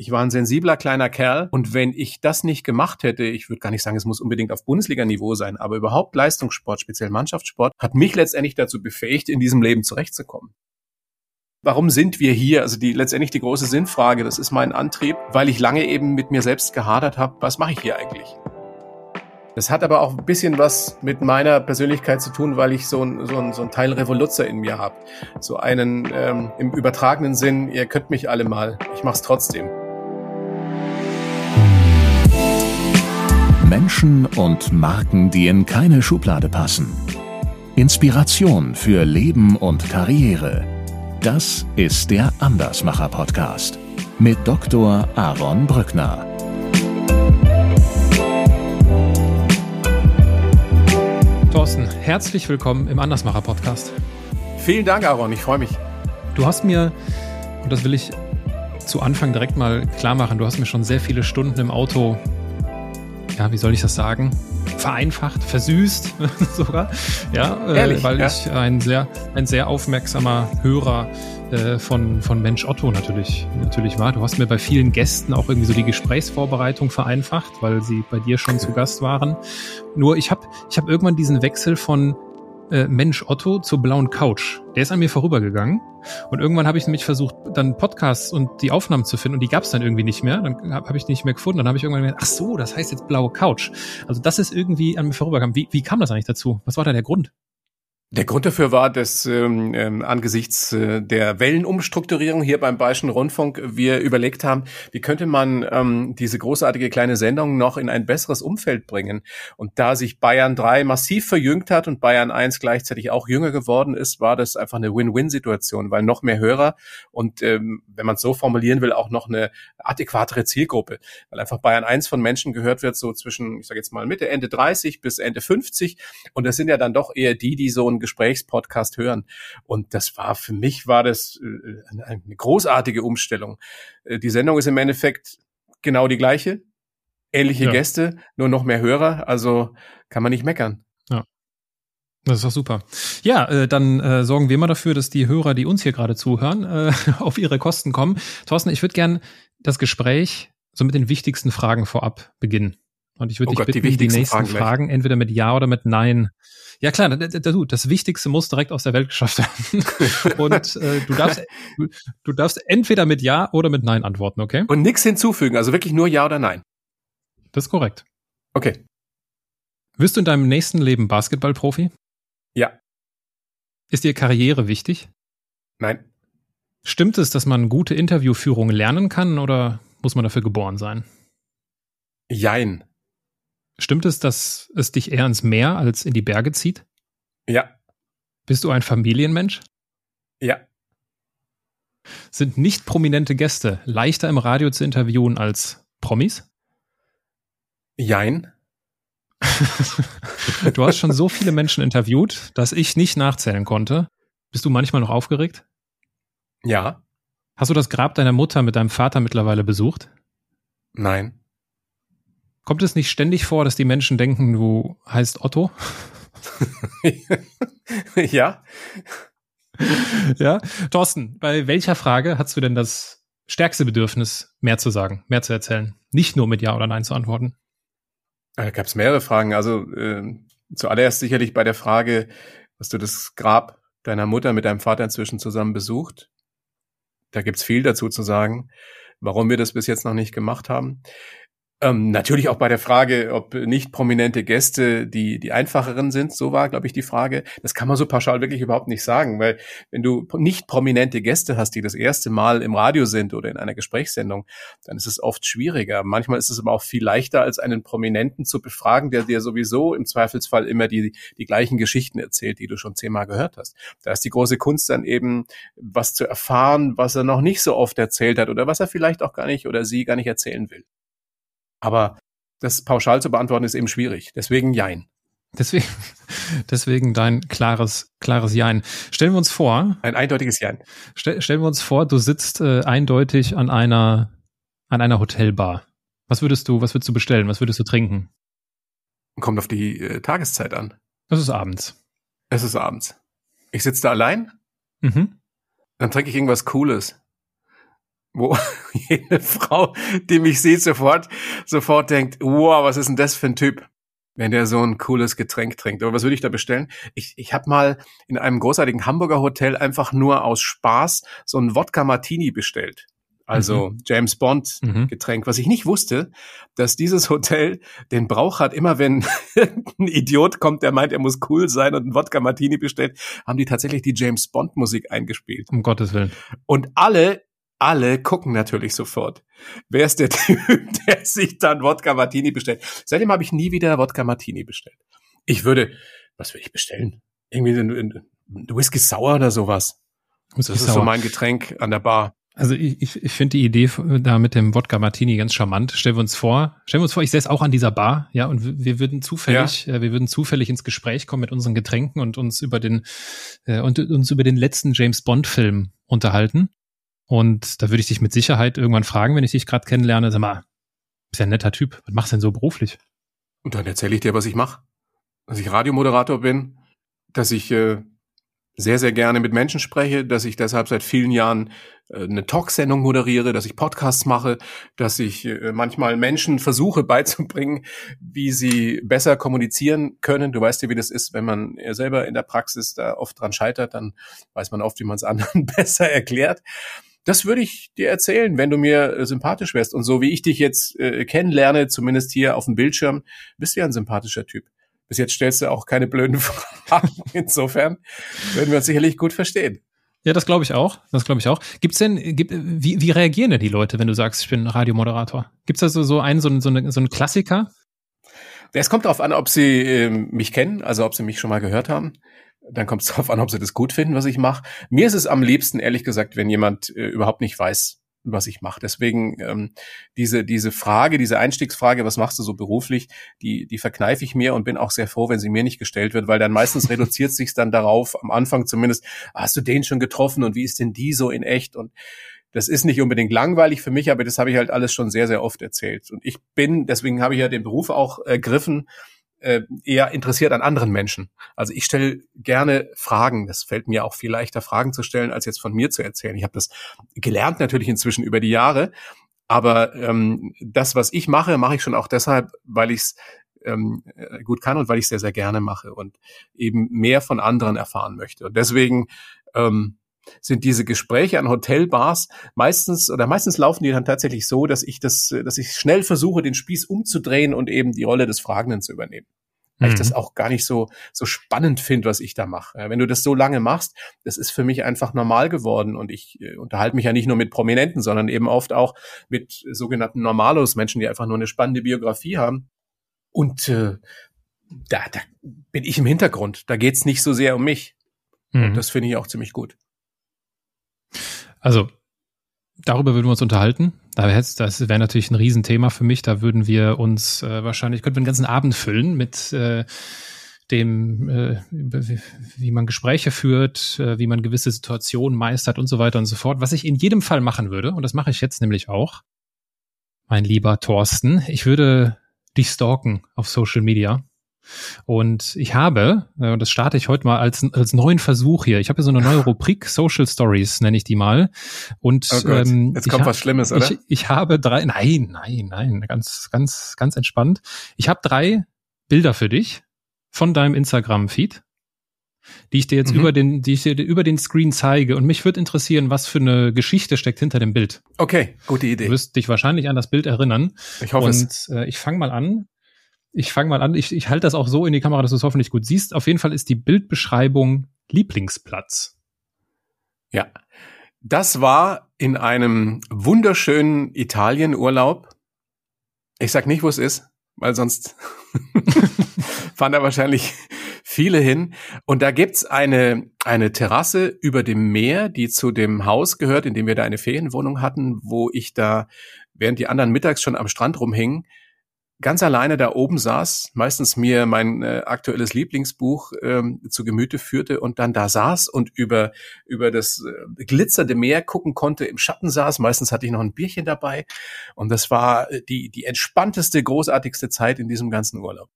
Ich war ein sensibler kleiner Kerl und wenn ich das nicht gemacht hätte, ich würde gar nicht sagen, es muss unbedingt auf Bundesliga-Niveau sein, aber überhaupt Leistungssport, speziell Mannschaftssport, hat mich letztendlich dazu befähigt, in diesem Leben zurechtzukommen. Warum sind wir hier? Also die letztendlich die große Sinnfrage, das ist mein Antrieb, weil ich lange eben mit mir selbst gehadert habe, was mache ich hier eigentlich? Das hat aber auch ein bisschen was mit meiner Persönlichkeit zu tun, weil ich so ein, so ein, so ein Teil Revoluzzer in mir habe. So einen ähm, im übertragenen Sinn, ihr könnt mich alle mal, ich mach's trotzdem. Menschen und Marken, die in keine Schublade passen. Inspiration für Leben und Karriere. Das ist der Andersmacher Podcast mit Dr. Aaron Brückner. Thorsten, herzlich willkommen im Andersmacher Podcast. Vielen Dank, Aaron, ich freue mich. Du hast mir, und das will ich zu Anfang direkt mal klar machen, du hast mir schon sehr viele Stunden im Auto, ja, wie soll ich das sagen, vereinfacht, versüßt sogar, ja, äh, Ehrlich, weil ja? ich ein sehr, ein sehr aufmerksamer Hörer äh, von, von Mensch Otto natürlich, natürlich war. Du hast mir bei vielen Gästen auch irgendwie so die Gesprächsvorbereitung vereinfacht, weil sie bei dir schon zu Gast waren. Nur ich habe ich hab irgendwann diesen Wechsel von äh, Mensch Otto zur blauen Couch. Der ist an mir vorübergegangen. Und irgendwann habe ich nämlich versucht, dann Podcasts und die Aufnahmen zu finden und die gab es dann irgendwie nicht mehr. Dann habe hab ich die nicht mehr gefunden. Dann habe ich irgendwann gedacht, ach so, das heißt jetzt blaue Couch. Also das ist irgendwie an mir vorübergegangen. Wie, wie kam das eigentlich dazu? Was war da der Grund? Der Grund dafür war, dass ähm, ähm, angesichts äh, der Wellenumstrukturierung hier beim Bayerischen Rundfunk wir überlegt haben, wie könnte man ähm, diese großartige kleine Sendung noch in ein besseres Umfeld bringen. Und da sich Bayern 3 massiv verjüngt hat und Bayern 1 gleichzeitig auch jünger geworden ist, war das einfach eine Win-Win-Situation, weil noch mehr Hörer und ähm, wenn man es so formulieren will, auch noch eine adäquatere Zielgruppe, weil einfach Bayern 1 von Menschen gehört wird, so zwischen, ich sage jetzt mal Mitte, Ende 30 bis Ende 50. Und das sind ja dann doch eher die, die so ein Gesprächspodcast hören. Und das war für mich war das äh, eine großartige Umstellung. Äh, die Sendung ist im Endeffekt genau die gleiche, ähnliche ja. Gäste, nur noch mehr Hörer. Also kann man nicht meckern. Ja. Das ist doch super. Ja, äh, dann äh, sorgen wir mal dafür, dass die Hörer, die uns hier gerade zuhören, äh, auf ihre Kosten kommen. Thorsten, ich würde gern das Gespräch so mit den wichtigsten Fragen vorab beginnen. Und ich würde oh dich Gott, bitten, die, die nächsten Fragen, Fragen entweder mit Ja oder mit Nein ja klar, das Wichtigste muss direkt aus der Welt geschafft werden. Und äh, du, darfst, du, du darfst entweder mit Ja oder mit Nein antworten, okay? Und nichts hinzufügen, also wirklich nur Ja oder Nein. Das ist korrekt. Okay. Wirst du in deinem nächsten Leben Basketballprofi? Ja. Ist dir Karriere wichtig? Nein. Stimmt es, dass man gute Interviewführung lernen kann oder muss man dafür geboren sein? Jein. Stimmt es, dass es dich eher ins Meer als in die Berge zieht? Ja. Bist du ein Familienmensch? Ja. Sind nicht prominente Gäste leichter im Radio zu interviewen als Promis? Jein. du hast schon so viele Menschen interviewt, dass ich nicht nachzählen konnte. Bist du manchmal noch aufgeregt? Ja. Hast du das Grab deiner Mutter mit deinem Vater mittlerweile besucht? Nein. Kommt es nicht ständig vor, dass die Menschen denken, du heißt Otto? ja. Ja. Thorsten, bei welcher Frage hast du denn das stärkste Bedürfnis, mehr zu sagen, mehr zu erzählen? Nicht nur mit Ja oder Nein zu antworten. Da gab es mehrere Fragen. Also äh, zuallererst sicherlich bei der Frage, hast du das Grab deiner Mutter mit deinem Vater inzwischen zusammen besucht? Da gibt's viel dazu zu sagen, warum wir das bis jetzt noch nicht gemacht haben. Ähm, natürlich auch bei der Frage, ob nicht prominente Gäste die, die einfacheren sind, so war, glaube ich, die Frage. Das kann man so pauschal wirklich überhaupt nicht sagen, weil wenn du nicht prominente Gäste hast, die das erste Mal im Radio sind oder in einer Gesprächssendung, dann ist es oft schwieriger. Manchmal ist es aber auch viel leichter, als einen Prominenten zu befragen, der dir sowieso im Zweifelsfall immer die, die gleichen Geschichten erzählt, die du schon zehnmal gehört hast. Da ist die große Kunst dann eben, was zu erfahren, was er noch nicht so oft erzählt hat oder was er vielleicht auch gar nicht oder sie gar nicht erzählen will. Aber das pauschal zu beantworten ist eben schwierig. Deswegen Jein. Deswegen, deswegen dein klares, klares Jein. Stellen wir uns vor. Ein eindeutiges Jein. Stell, stellen wir uns vor, du sitzt äh, eindeutig an einer, an einer Hotelbar. Was würdest du, was würdest du bestellen? Was würdest du trinken? Kommt auf die äh, Tageszeit an. Das ist abends. Es ist abends. Ich sitze da allein. Mhm. Dann trinke ich irgendwas Cooles. Wo jede Frau, die mich sieht, sofort, sofort denkt, wow, was ist denn das für ein Typ? wenn der so ein cooles Getränk trinkt. Aber was würde ich da bestellen? Ich, ich habe mal in einem großartigen Hamburger Hotel einfach nur aus Spaß so ein Wodka Martini bestellt. Also mhm. James Bond mhm. Getränk, was ich nicht wusste, dass dieses Hotel den Brauch hat, immer wenn ein Idiot kommt, der meint, er muss cool sein und ein Wodka Martini bestellt, haben die tatsächlich die James Bond Musik eingespielt. Um Gottes Willen. Und alle alle gucken natürlich sofort. Wer ist der Typ, der sich dann Wodka Martini bestellt? Seitdem habe ich nie wieder Wodka Martini bestellt. Ich würde, was würde ich bestellen? Irgendwie ein, Whisky Sour oder sowas. Whisky das ist so mein Getränk an der Bar. Also ich, ich, ich finde die Idee da mit dem Wodka Martini ganz charmant. Stellen wir uns vor, stellen wir uns vor, ich säße auch an dieser Bar, ja, und wir würden zufällig, ja. äh, wir würden zufällig ins Gespräch kommen mit unseren Getränken und uns über den äh, und uns über den letzten James Bond Film unterhalten. Und da würde ich dich mit Sicherheit irgendwann fragen, wenn ich dich gerade kennenlerne, sag mal, bist ja ein netter Typ, was machst du denn so beruflich? Und dann erzähle ich dir, was ich mache. Dass ich Radiomoderator bin, dass ich äh, sehr, sehr gerne mit Menschen spreche, dass ich deshalb seit vielen Jahren äh, eine Talksendung moderiere, dass ich Podcasts mache, dass ich äh, manchmal Menschen versuche beizubringen, wie sie besser kommunizieren können. Du weißt ja, wie das ist, wenn man selber in der Praxis da oft dran scheitert, dann weiß man oft, wie man es anderen besser erklärt. Das würde ich dir erzählen, wenn du mir äh, sympathisch wärst. Und so wie ich dich jetzt äh, kennenlerne, zumindest hier auf dem Bildschirm, bist du ja ein sympathischer Typ. Bis jetzt stellst du auch keine blöden Fragen. Insofern würden wir uns sicherlich gut verstehen. Ja, das glaube ich auch. Das glaube ich auch. Gibt's denn, gibt, wie, wie reagieren denn die Leute, wenn du sagst, ich bin Radiomoderator? Gibt's da so, so einen, so, so, eine, so einen Klassiker? Es kommt darauf an, ob sie äh, mich kennen, also ob sie mich schon mal gehört haben dann kommt es darauf an, ob sie das gut finden, was ich mache. Mir ist es am liebsten, ehrlich gesagt, wenn jemand äh, überhaupt nicht weiß, was ich mache. Deswegen ähm, diese diese Frage, diese Einstiegsfrage, was machst du so beruflich, die die verkneife ich mir und bin auch sehr froh, wenn sie mir nicht gestellt wird, weil dann meistens reduziert sich dann darauf, am Anfang zumindest, hast du den schon getroffen und wie ist denn die so in echt und das ist nicht unbedingt langweilig für mich, aber das habe ich halt alles schon sehr, sehr oft erzählt. Und ich bin, deswegen habe ich ja den Beruf auch ergriffen, äh, eher interessiert an anderen Menschen. Also ich stelle gerne Fragen. Das fällt mir auch viel leichter, Fragen zu stellen, als jetzt von mir zu erzählen. Ich habe das gelernt natürlich inzwischen über die Jahre. Aber ähm, das, was ich mache, mache ich schon auch deshalb, weil ich es ähm, gut kann und weil ich sehr, sehr gerne mache und eben mehr von anderen erfahren möchte. Und deswegen ähm, sind diese Gespräche an Hotelbars meistens oder meistens laufen die dann tatsächlich so, dass ich das, dass ich schnell versuche, den Spieß umzudrehen und eben die Rolle des Fragenden zu übernehmen. Weil mhm. ich das auch gar nicht so, so spannend finde, was ich da mache. Wenn du das so lange machst, das ist für mich einfach normal geworden und ich äh, unterhalte mich ja nicht nur mit Prominenten, sondern eben oft auch mit sogenannten Normalos, Menschen, die einfach nur eine spannende Biografie haben. Und äh, da, da bin ich im Hintergrund. Da geht's nicht so sehr um mich. Mhm. Und das finde ich auch ziemlich gut. Also, darüber würden wir uns unterhalten. Das wäre natürlich ein Riesenthema für mich. Da würden wir uns äh, wahrscheinlich, könnten wir einen ganzen Abend füllen mit äh, dem, äh, wie man Gespräche führt, äh, wie man gewisse Situationen meistert und so weiter und so fort. Was ich in jedem Fall machen würde, und das mache ich jetzt nämlich auch, mein lieber Thorsten, ich würde dich stalken auf Social Media. Und ich habe, äh, das starte ich heute mal als, als neuen Versuch hier. Ich habe hier so eine neue Rubrik, Social Stories nenne ich die mal. Und oh ähm, jetzt kommt was Schlimmes, oder? Ich, ich habe drei, nein, nein, nein, ganz, ganz, ganz entspannt. Ich habe drei Bilder für dich von deinem Instagram-Feed die ich dir jetzt mhm. über den, die ich dir über den Screen zeige. Und mich würde interessieren, was für eine Geschichte steckt hinter dem Bild. Okay, gute Idee. Du wirst dich wahrscheinlich an das Bild erinnern. Ich hoffe Und es. Äh, ich fange mal an ich fange mal an, ich, ich halte das auch so in die Kamera, dass du es hoffentlich gut siehst. Auf jeden Fall ist die Bildbeschreibung Lieblingsplatz. Ja, das war in einem wunderschönen Italienurlaub. Ich sag nicht, wo es ist, weil sonst fahren da wahrscheinlich viele hin. Und da gibt's eine, eine Terrasse über dem Meer, die zu dem Haus gehört, in dem wir da eine Ferienwohnung hatten, wo ich da, während die anderen mittags schon am Strand rumhingen, ganz alleine da oben saß, meistens mir mein äh, aktuelles Lieblingsbuch ähm, zu Gemüte führte und dann da saß und über über das äh, glitzernde Meer gucken konnte, im Schatten saß. Meistens hatte ich noch ein Bierchen dabei und das war äh, die die entspannteste, großartigste Zeit in diesem ganzen Urlaub.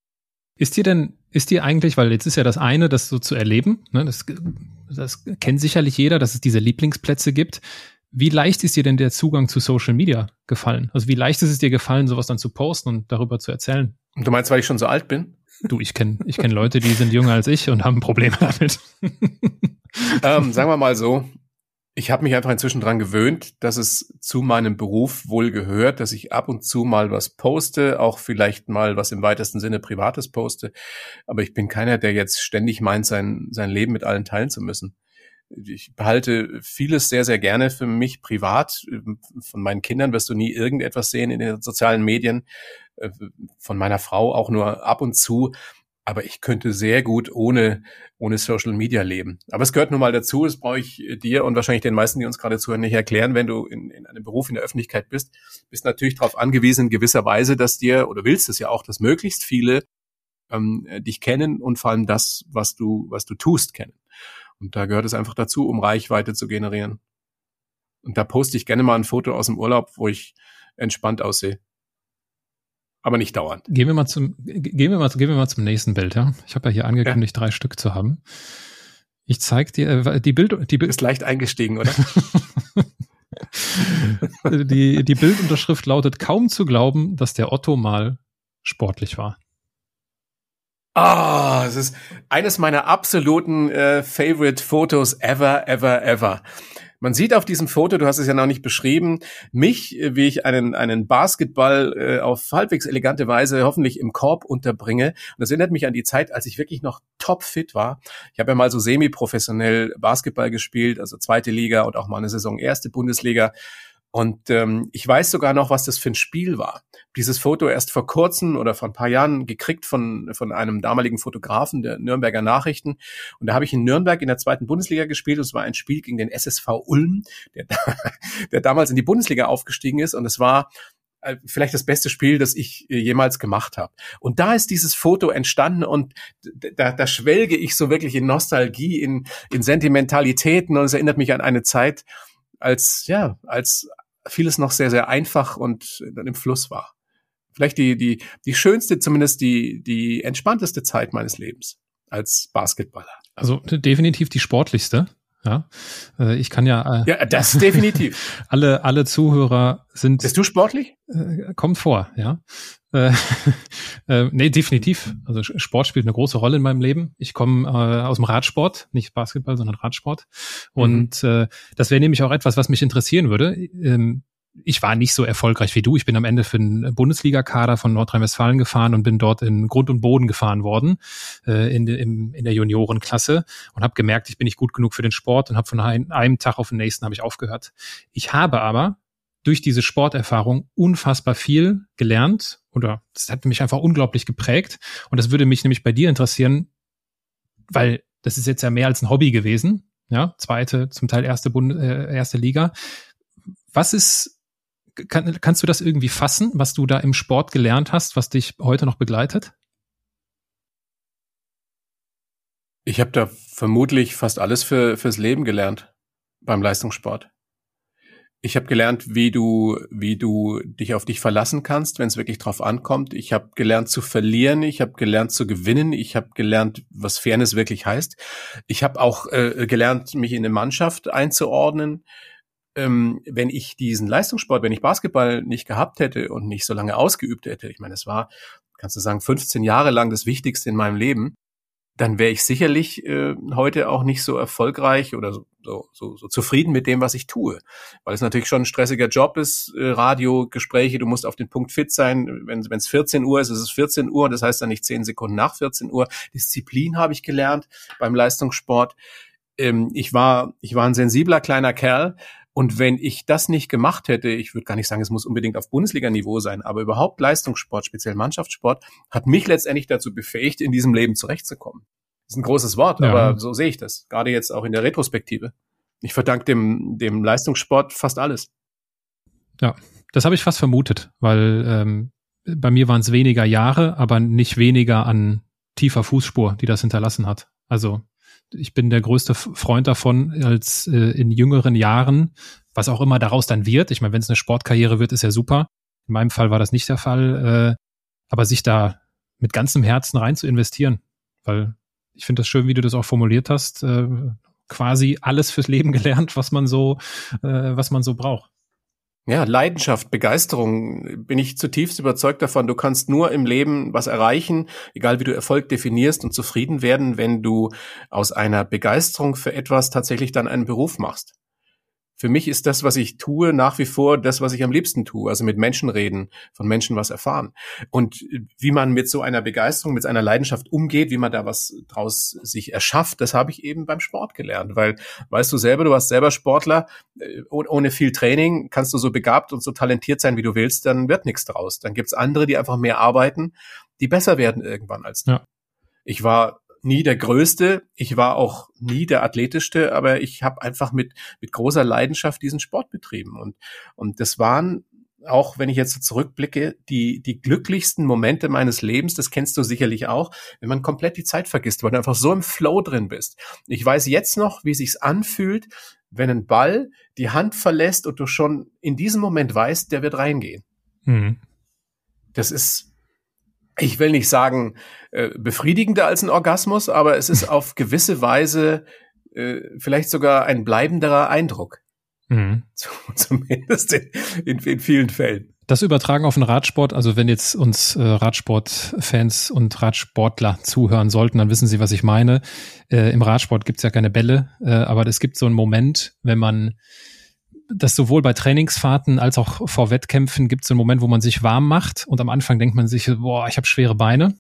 Ist dir denn, ist dir eigentlich, weil jetzt ist ja das eine, das so zu erleben, ne, das, das kennt sicherlich jeder, dass es diese Lieblingsplätze gibt. Wie leicht ist dir denn der Zugang zu Social Media gefallen? Also wie leicht ist es dir gefallen, sowas dann zu posten und darüber zu erzählen? Und du meinst, weil ich schon so alt bin? Du, ich kenne ich kenn Leute, die sind jünger als ich und haben Probleme damit. ähm, sagen wir mal so, ich habe mich einfach inzwischen dran gewöhnt, dass es zu meinem Beruf wohl gehört, dass ich ab und zu mal was poste, auch vielleicht mal was im weitesten Sinne Privates poste. Aber ich bin keiner, der jetzt ständig meint, sein, sein Leben mit allen teilen zu müssen. Ich behalte vieles sehr, sehr gerne für mich privat. Von meinen Kindern wirst du nie irgendetwas sehen in den sozialen Medien. Von meiner Frau auch nur ab und zu aber ich könnte sehr gut ohne, ohne Social Media leben. Aber es gehört nun mal dazu, das brauche ich dir und wahrscheinlich den meisten, die uns gerade zuhören, nicht erklären, wenn du in, in einem Beruf in der Öffentlichkeit bist, bist natürlich darauf angewiesen, in gewisser Weise, dass dir, oder willst es ja auch, dass möglichst viele ähm, dich kennen und vor allem das, was du, was du tust, kennen. Und da gehört es einfach dazu, um Reichweite zu generieren. Und da poste ich gerne mal ein Foto aus dem Urlaub, wo ich entspannt aussehe aber nicht dauernd. Gehen wir mal zum, gehen wir mal, gehen wir mal zum nächsten Bild, ja. Ich habe ja hier angekündigt, ja. drei Stück zu haben. Ich zeig dir, äh, die Bild, die Bild. Ist leicht eingestiegen, oder? die, die Bildunterschrift lautet kaum zu glauben, dass der Otto mal sportlich war. Ah, oh, es ist eines meiner absoluten äh, Favorite Fotos ever, ever, ever. Man sieht auf diesem Foto, du hast es ja noch nicht beschrieben, mich, äh, wie ich einen, einen Basketball äh, auf halbwegs elegante Weise hoffentlich im Korb unterbringe. Und das erinnert mich an die Zeit, als ich wirklich noch topfit war. Ich habe ja mal so semi-professionell Basketball gespielt, also zweite Liga und auch mal eine Saison erste Bundesliga. Und ähm, ich weiß sogar noch, was das für ein Spiel war. Dieses Foto erst vor kurzem oder vor ein paar Jahren gekriegt von, von einem damaligen Fotografen der Nürnberger Nachrichten. Und da habe ich in Nürnberg in der zweiten Bundesliga gespielt. Und es war ein Spiel gegen den SSV Ulm, der, der damals in die Bundesliga aufgestiegen ist. Und es war äh, vielleicht das beste Spiel, das ich äh, jemals gemacht habe. Und da ist dieses Foto entstanden und da, da schwelge ich so wirklich in Nostalgie, in, in Sentimentalitäten und es erinnert mich an eine Zeit, als ja, als vieles noch sehr, sehr einfach und im Fluss war. Vielleicht die, die, die schönste, zumindest die, die entspannteste Zeit meines Lebens als Basketballer. Also definitiv die sportlichste. Ja, äh, ich kann ja. Äh, ja, das definitiv. alle, alle Zuhörer sind. Bist du sportlich? Äh, kommt vor, ja. Äh, äh, nee, definitiv. Also Sport spielt eine große Rolle in meinem Leben. Ich komme äh, aus dem Radsport, nicht Basketball, sondern Radsport. Und mhm. äh, das wäre nämlich auch etwas, was mich interessieren würde. Ähm, ich war nicht so erfolgreich wie du. Ich bin am Ende für den Bundesliga-Kader von Nordrhein-Westfalen gefahren und bin dort in Grund und Boden gefahren worden äh, in, im, in der Juniorenklasse und habe gemerkt, ich bin nicht gut genug für den Sport und habe von ein, einem Tag auf den nächsten habe ich aufgehört. Ich habe aber durch diese Sporterfahrung unfassbar viel gelernt oder das hat mich einfach unglaublich geprägt und das würde mich nämlich bei dir interessieren, weil das ist jetzt ja mehr als ein Hobby gewesen, ja, zweite, zum Teil erste Bund, äh, erste Liga. Was ist kann, kannst du das irgendwie fassen, was du da im Sport gelernt hast, was dich heute noch begleitet? Ich habe da vermutlich fast alles für fürs Leben gelernt beim Leistungssport. Ich habe gelernt, wie du, wie du dich auf dich verlassen kannst, wenn es wirklich drauf ankommt. Ich habe gelernt zu verlieren. Ich habe gelernt zu gewinnen. Ich habe gelernt, was Fairness wirklich heißt. Ich habe auch äh, gelernt, mich in eine Mannschaft einzuordnen ähm, wenn ich diesen Leistungssport, wenn ich Basketball nicht gehabt hätte und nicht so lange ausgeübt hätte, ich meine, es war, kannst du sagen, 15 Jahre lang das Wichtigste in meinem Leben, dann wäre ich sicherlich äh, heute auch nicht so erfolgreich oder so, so, so, zufrieden mit dem, was ich tue. Weil es natürlich schon ein stressiger Job ist, äh, Radiogespräche, du musst auf den Punkt fit sein. Wenn es 14 Uhr ist, ist es 14 Uhr, das heißt dann nicht 10 Sekunden nach 14 Uhr. Disziplin habe ich gelernt beim Leistungssport. Ähm, ich, war, ich war ein sensibler kleiner Kerl und wenn ich das nicht gemacht hätte, ich würde gar nicht sagen, es muss unbedingt auf Bundesliga-Niveau sein, aber überhaupt Leistungssport, speziell Mannschaftssport, hat mich letztendlich dazu befähigt, in diesem Leben zurechtzukommen. Das ist ein großes Wort, ja. aber so sehe ich das. Gerade jetzt auch in der Retrospektive. Ich verdanke dem, dem Leistungssport fast alles. Ja, das habe ich fast vermutet, weil ähm, bei mir waren es weniger Jahre, aber nicht weniger an tiefer Fußspur, die das hinterlassen hat. Also ich bin der größte Freund davon, als äh, in jüngeren Jahren, was auch immer daraus dann wird. Ich meine, wenn es eine Sportkarriere wird, ist ja super. In meinem Fall war das nicht der Fall, äh, aber sich da mit ganzem Herzen rein zu investieren, weil ich finde das schön, wie du das auch formuliert hast. Äh, quasi alles fürs Leben gelernt, was man so, äh, was man so braucht. Ja, Leidenschaft, Begeisterung, bin ich zutiefst überzeugt davon. Du kannst nur im Leben was erreichen, egal wie du Erfolg definierst und zufrieden werden, wenn du aus einer Begeisterung für etwas tatsächlich dann einen Beruf machst für mich ist das, was ich tue, nach wie vor das, was ich am liebsten tue. Also mit Menschen reden, von Menschen was erfahren. Und wie man mit so einer Begeisterung, mit einer Leidenschaft umgeht, wie man da was draus sich erschafft, das habe ich eben beim Sport gelernt. Weil, weißt du selber, du warst selber Sportler, äh, ohne viel Training kannst du so begabt und so talentiert sein, wie du willst, dann wird nichts draus. Dann gibt's andere, die einfach mehr arbeiten, die besser werden irgendwann als du. Ja. Ich war nie der Größte, ich war auch nie der Athletischste, aber ich habe einfach mit, mit großer Leidenschaft diesen Sport betrieben. Und, und das waren auch wenn ich jetzt zurückblicke, die, die glücklichsten Momente meines Lebens, das kennst du sicherlich auch, wenn man komplett die Zeit vergisst, weil du einfach so im Flow drin bist. Ich weiß jetzt noch, wie sich's anfühlt, wenn ein Ball die Hand verlässt und du schon in diesem Moment weißt, der wird reingehen. Mhm. Das ist, ich will nicht sagen äh, befriedigender als ein Orgasmus, aber es ist auf gewisse Weise äh, vielleicht sogar ein bleibenderer Eindruck. Mhm. Zumindest in, in, in, vielen Fällen. Das Übertragen auf den Radsport, also wenn jetzt uns äh, Radsportfans und Radsportler zuhören sollten, dann wissen sie, was ich meine. Äh, Im Radsport gibt's ja keine Bälle, äh, aber es gibt so einen Moment, wenn man dass sowohl bei Trainingsfahrten als auch vor Wettkämpfen gibt es einen Moment, wo man sich warm macht und am Anfang denkt man sich, boah, ich habe schwere Beine.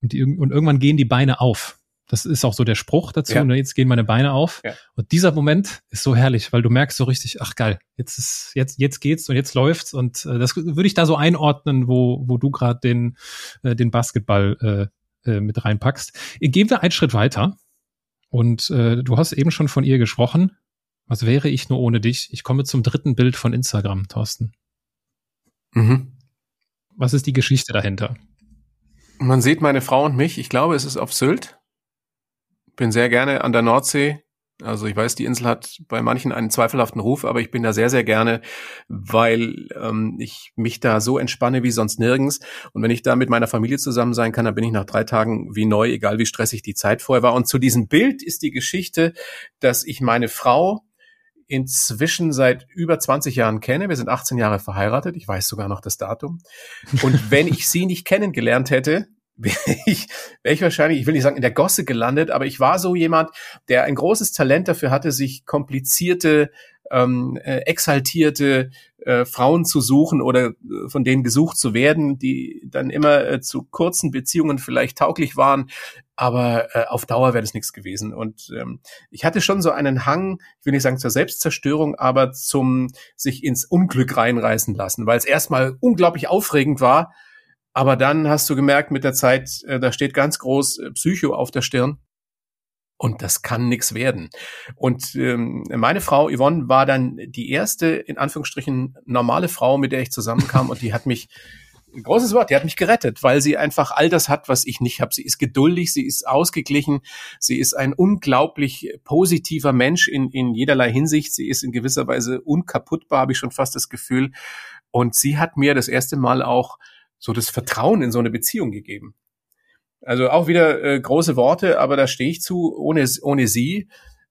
Und, die, und irgendwann gehen die Beine auf. Das ist auch so der Spruch dazu. Ja. Ne, jetzt gehen meine Beine auf. Ja. Und dieser Moment ist so herrlich, weil du merkst so richtig, ach geil, jetzt ist jetzt jetzt geht's und jetzt läuft's. Und äh, das würde ich da so einordnen, wo wo du gerade den äh, den Basketball äh, äh, mit reinpackst. Gehen wir einen Schritt weiter. Und äh, du hast eben schon von ihr gesprochen. Was wäre ich nur ohne dich? Ich komme zum dritten Bild von Instagram, Thorsten. Mhm. Was ist die Geschichte dahinter? Man sieht meine Frau und mich. Ich glaube, es ist auf Sylt. Bin sehr gerne an der Nordsee. Also ich weiß, die Insel hat bei manchen einen zweifelhaften Ruf, aber ich bin da sehr, sehr gerne, weil ähm, ich mich da so entspanne wie sonst nirgends. Und wenn ich da mit meiner Familie zusammen sein kann, dann bin ich nach drei Tagen wie neu, egal wie stressig die Zeit vorher war. Und zu diesem Bild ist die Geschichte, dass ich meine Frau inzwischen seit über 20 Jahren kenne. Wir sind 18 Jahre verheiratet. Ich weiß sogar noch das Datum. Und wenn ich sie nicht kennengelernt hätte, wäre ich, wär ich wahrscheinlich, ich will nicht sagen in der Gosse gelandet, aber ich war so jemand, der ein großes Talent dafür hatte, sich komplizierte, ähm, äh, exaltierte äh, Frauen zu suchen oder äh, von denen gesucht zu werden, die dann immer äh, zu kurzen Beziehungen vielleicht tauglich waren, aber äh, auf Dauer wäre das nichts gewesen. Und ähm, ich hatte schon so einen Hang, ich will nicht sagen zur Selbstzerstörung, aber zum sich ins Unglück reinreißen lassen, weil es erstmal unglaublich aufregend war, aber dann hast du gemerkt mit der Zeit, äh, da steht ganz groß äh, Psycho auf der Stirn. Und das kann nichts werden. Und ähm, meine Frau Yvonne war dann die erste, in Anführungsstrichen, normale Frau, mit der ich zusammenkam. und die hat mich, großes Wort, die hat mich gerettet, weil sie einfach all das hat, was ich nicht habe. Sie ist geduldig, sie ist ausgeglichen, sie ist ein unglaublich positiver Mensch in, in jederlei Hinsicht. Sie ist in gewisser Weise unkaputtbar, habe ich schon fast das Gefühl. Und sie hat mir das erste Mal auch so das Vertrauen in so eine Beziehung gegeben. Also auch wieder äh, große Worte, aber da stehe ich zu. Ohne, ohne sie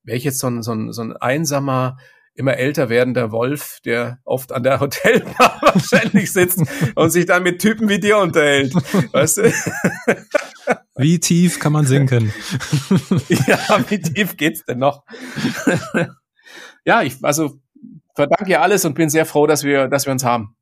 wäre ich jetzt so ein, so, ein, so ein einsamer, immer älter werdender Wolf, der oft an der Hotelbar wahrscheinlich sitzt und sich dann mit Typen wie dir unterhält. Weißt du? Wie tief kann man sinken? ja, wie tief geht's denn noch? ja, ich also verdanke ihr alles und bin sehr froh, dass wir, dass wir uns haben.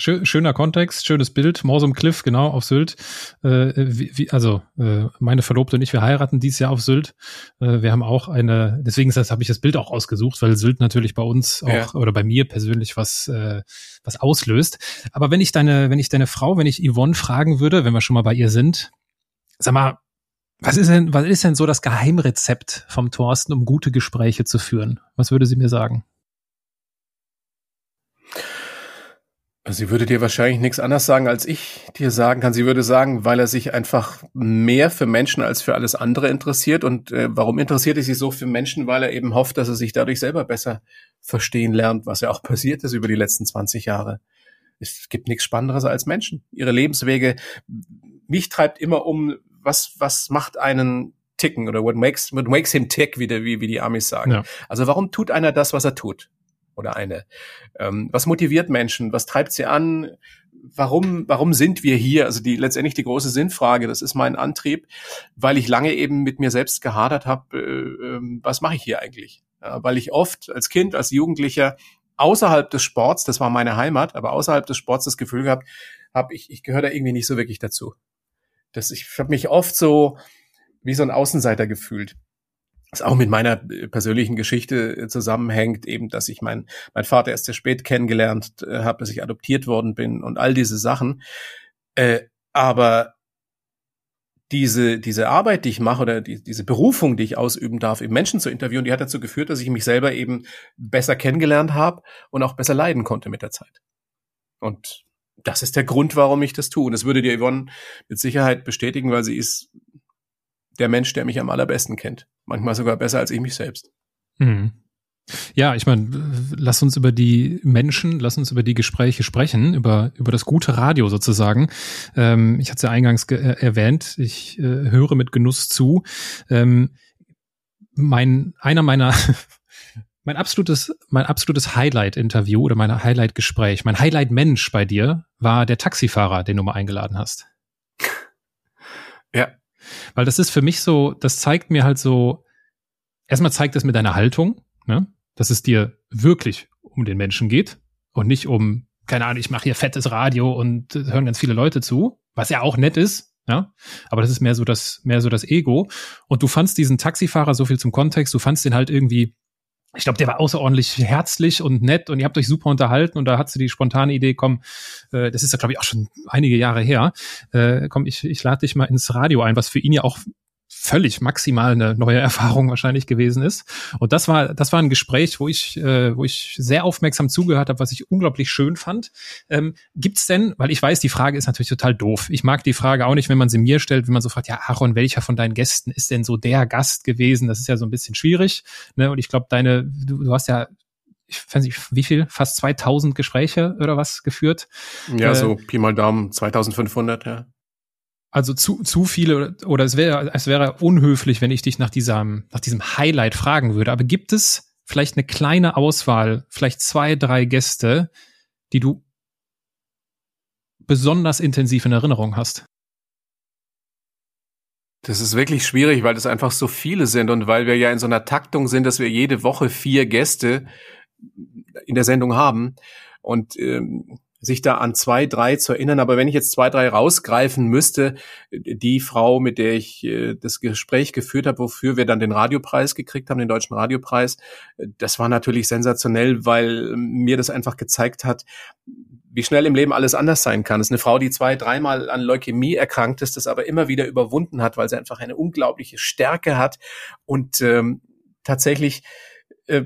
Schöner Kontext, schönes Bild, Morsum Cliff, genau, auf Sylt. Äh, wie, wie, also, äh, meine Verlobte und ich, wir heiraten dieses Jahr auf Sylt. Äh, wir haben auch eine, deswegen habe ich das Bild auch ausgesucht, weil Sylt natürlich bei uns auch, ja. oder bei mir persönlich was, äh, was auslöst. Aber wenn ich deine, wenn ich deine Frau, wenn ich Yvonne fragen würde, wenn wir schon mal bei ihr sind, sag mal, was ist denn, was ist denn so das Geheimrezept vom Thorsten, um gute Gespräche zu führen? Was würde sie mir sagen? Sie würde dir wahrscheinlich nichts anderes sagen, als ich dir sagen kann. Sie würde sagen, weil er sich einfach mehr für Menschen als für alles andere interessiert. Und äh, warum interessiert er sich so für Menschen? Weil er eben hofft, dass er sich dadurch selber besser verstehen lernt, was ja auch passiert ist über die letzten 20 Jahre. Es gibt nichts Spannenderes als Menschen. Ihre Lebenswege. Mich treibt immer um, was, was macht einen ticken oder what makes, what makes him tick, wie, der, wie, wie die Amis sagen. Ja. Also warum tut einer das, was er tut? Oder eine? Ähm, was motiviert Menschen? Was treibt sie an? Warum, warum sind wir hier? Also die letztendlich die große Sinnfrage, das ist mein Antrieb, weil ich lange eben mit mir selbst gehadert habe, äh, äh, was mache ich hier eigentlich? Ja, weil ich oft als Kind, als Jugendlicher außerhalb des Sports, das war meine Heimat, aber außerhalb des Sports das Gefühl gehabt, habe ich, ich gehöre da irgendwie nicht so wirklich dazu. Das, ich habe mich oft so wie so ein Außenseiter gefühlt. Was auch mit meiner äh, persönlichen Geschichte äh, zusammenhängt, eben, dass ich mein, mein Vater erst sehr spät kennengelernt äh, habe, dass ich adoptiert worden bin und all diese Sachen. Äh, aber diese, diese Arbeit, die ich mache oder die, diese Berufung, die ich ausüben darf, eben Menschen zu interviewen, die hat dazu geführt, dass ich mich selber eben besser kennengelernt habe und auch besser leiden konnte mit der Zeit. Und das ist der Grund, warum ich das tue. Und das würde dir Yvonne mit Sicherheit bestätigen, weil sie ist der Mensch, der mich am allerbesten kennt. Manchmal sogar besser als ich mich selbst. Mhm. Ja, ich meine, lass uns über die Menschen, lass uns über die Gespräche sprechen, über, über das gute Radio sozusagen. Ähm, ich hatte es ja eingangs äh, erwähnt, ich äh, höre mit Genuss zu. Ähm, mein, einer meiner, mein absolutes, mein absolutes Highlight-Interview oder mein Highlight-Gespräch, mein Highlight-Mensch bei dir war der Taxifahrer, den du mal eingeladen hast. Weil das ist für mich so, das zeigt mir halt so, erstmal zeigt es mit deiner Haltung, ne? dass es dir wirklich um den Menschen geht und nicht um, keine Ahnung, ich mache hier fettes Radio und hören ganz viele Leute zu, was ja auch nett ist, ja, aber das ist mehr so das, mehr so das Ego. Und du fandst diesen Taxifahrer, so viel zum Kontext, du fandst den halt irgendwie ich glaube, der war außerordentlich herzlich und nett und ihr habt euch super unterhalten und da hat sie die spontane Idee, komm, äh, das ist ja, glaube ich, auch schon einige Jahre her, äh, komm, ich, ich lade dich mal ins Radio ein, was für ihn ja auch völlig maximal eine neue Erfahrung wahrscheinlich gewesen ist. Und das war, das war ein Gespräch, wo ich, äh, wo ich sehr aufmerksam zugehört habe, was ich unglaublich schön fand. Ähm, gibt's denn, weil ich weiß, die Frage ist natürlich total doof. Ich mag die Frage auch nicht, wenn man sie mir stellt, wenn man so fragt, ja, Aaron, welcher von deinen Gästen ist denn so der Gast gewesen? Das ist ja so ein bisschen schwierig. Ne? Und ich glaube, deine, du, du hast ja ich weiß nicht, wie viel, fast 2000 Gespräche oder was geführt. Ja, äh, so Pi mal Daumen, 2500, ja. Also zu, zu viele oder es wäre es wäre unhöflich, wenn ich dich nach diesem nach diesem Highlight fragen würde. Aber gibt es vielleicht eine kleine Auswahl, vielleicht zwei, drei Gäste, die du besonders intensiv in Erinnerung hast? Das ist wirklich schwierig, weil das einfach so viele sind und weil wir ja in so einer Taktung sind, dass wir jede Woche vier Gäste in der Sendung haben. Und ähm, sich da an zwei, drei zu erinnern. Aber wenn ich jetzt zwei, drei rausgreifen müsste, die Frau, mit der ich äh, das Gespräch geführt habe, wofür wir dann den Radiopreis gekriegt haben, den deutschen Radiopreis, das war natürlich sensationell, weil mir das einfach gezeigt hat, wie schnell im Leben alles anders sein kann. Es ist eine Frau, die zwei, dreimal an Leukämie erkrankt ist, das aber immer wieder überwunden hat, weil sie einfach eine unglaubliche Stärke hat und ähm, tatsächlich äh,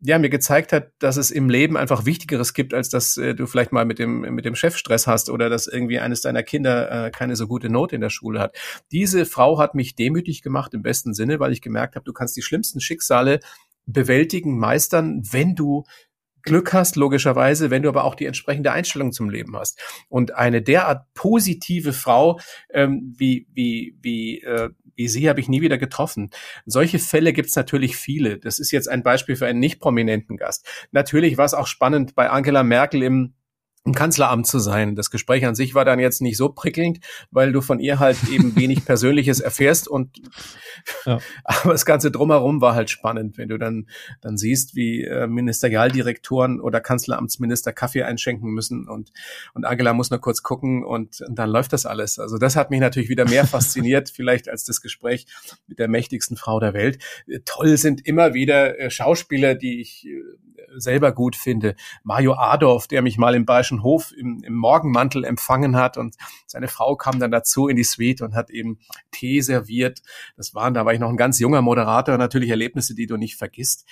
ja, mir gezeigt hat, dass es im Leben einfach Wichtigeres gibt, als dass äh, du vielleicht mal mit dem, mit dem Chef Stress hast oder dass irgendwie eines deiner Kinder äh, keine so gute Note in der Schule hat. Diese Frau hat mich demütig gemacht im besten Sinne, weil ich gemerkt habe, du kannst die schlimmsten Schicksale bewältigen, meistern, wenn du Glück hast, logischerweise, wenn du aber auch die entsprechende Einstellung zum Leben hast. Und eine derart positive Frau ähm, wie, wie, wie, äh, sie habe ich nie wieder getroffen. Solche Fälle gibt es natürlich viele. Das ist jetzt ein Beispiel für einen nicht prominenten Gast. Natürlich war es auch spannend bei Angela Merkel im im Kanzleramt zu sein. Das Gespräch an sich war dann jetzt nicht so prickelnd, weil du von ihr halt eben wenig Persönliches erfährst und ja. aber das Ganze drumherum war halt spannend, wenn du dann dann siehst, wie äh, Ministerialdirektoren oder Kanzleramtsminister Kaffee einschenken müssen und und Angela muss nur kurz gucken und, und dann läuft das alles. Also das hat mich natürlich wieder mehr fasziniert, vielleicht als das Gespräch mit der mächtigsten Frau der Welt. Äh, toll sind immer wieder äh, Schauspieler, die ich äh, selber gut finde. Mario Adorf, der mich mal im Bayerischen Hof im, im Morgenmantel empfangen hat und seine Frau kam dann dazu in die Suite und hat eben Tee serviert. Das waren, da war ich noch ein ganz junger Moderator, natürlich Erlebnisse, die du nicht vergisst.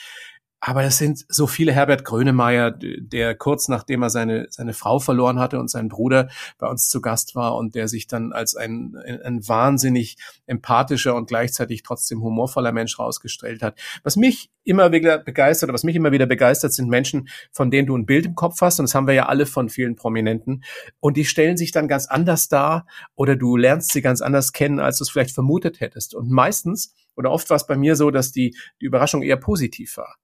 Aber es sind so viele Herbert Grönemeyer, der kurz nachdem er seine, seine Frau verloren hatte und seinen Bruder bei uns zu Gast war und der sich dann als ein, ein wahnsinnig empathischer und gleichzeitig trotzdem humorvoller Mensch rausgestellt hat. Was mich immer wieder begeistert, was mich immer wieder begeistert, sind Menschen, von denen du ein Bild im Kopf hast. Und das haben wir ja alle von vielen Prominenten. Und die stellen sich dann ganz anders dar oder du lernst sie ganz anders kennen, als du es vielleicht vermutet hättest. Und meistens oder oft war es bei mir so, dass die, die Überraschung eher positiv war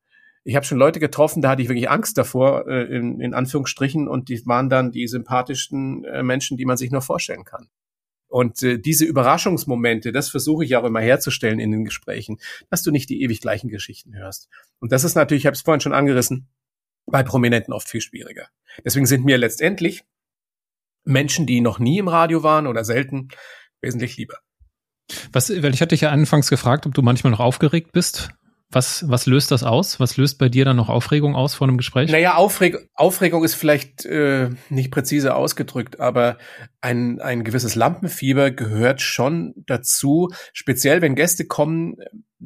ich habe schon Leute getroffen, da hatte ich wirklich Angst davor, äh, in, in Anführungsstrichen, und die waren dann die sympathischsten äh, Menschen, die man sich nur vorstellen kann. Und äh, diese Überraschungsmomente, das versuche ich auch immer herzustellen in den Gesprächen, dass du nicht die ewig gleichen Geschichten hörst. Und das ist natürlich, ich habe es vorhin schon angerissen, bei Prominenten oft viel schwieriger. Deswegen sind mir letztendlich Menschen, die noch nie im Radio waren oder selten, wesentlich lieber. Was, weil ich hatte dich ja anfangs gefragt, ob du manchmal noch aufgeregt bist was, was löst das aus? Was löst bei dir dann noch Aufregung aus vor einem Gespräch? Naja, Aufreg Aufregung ist vielleicht äh, nicht präzise ausgedrückt, aber ein, ein gewisses Lampenfieber gehört schon dazu, speziell wenn Gäste kommen,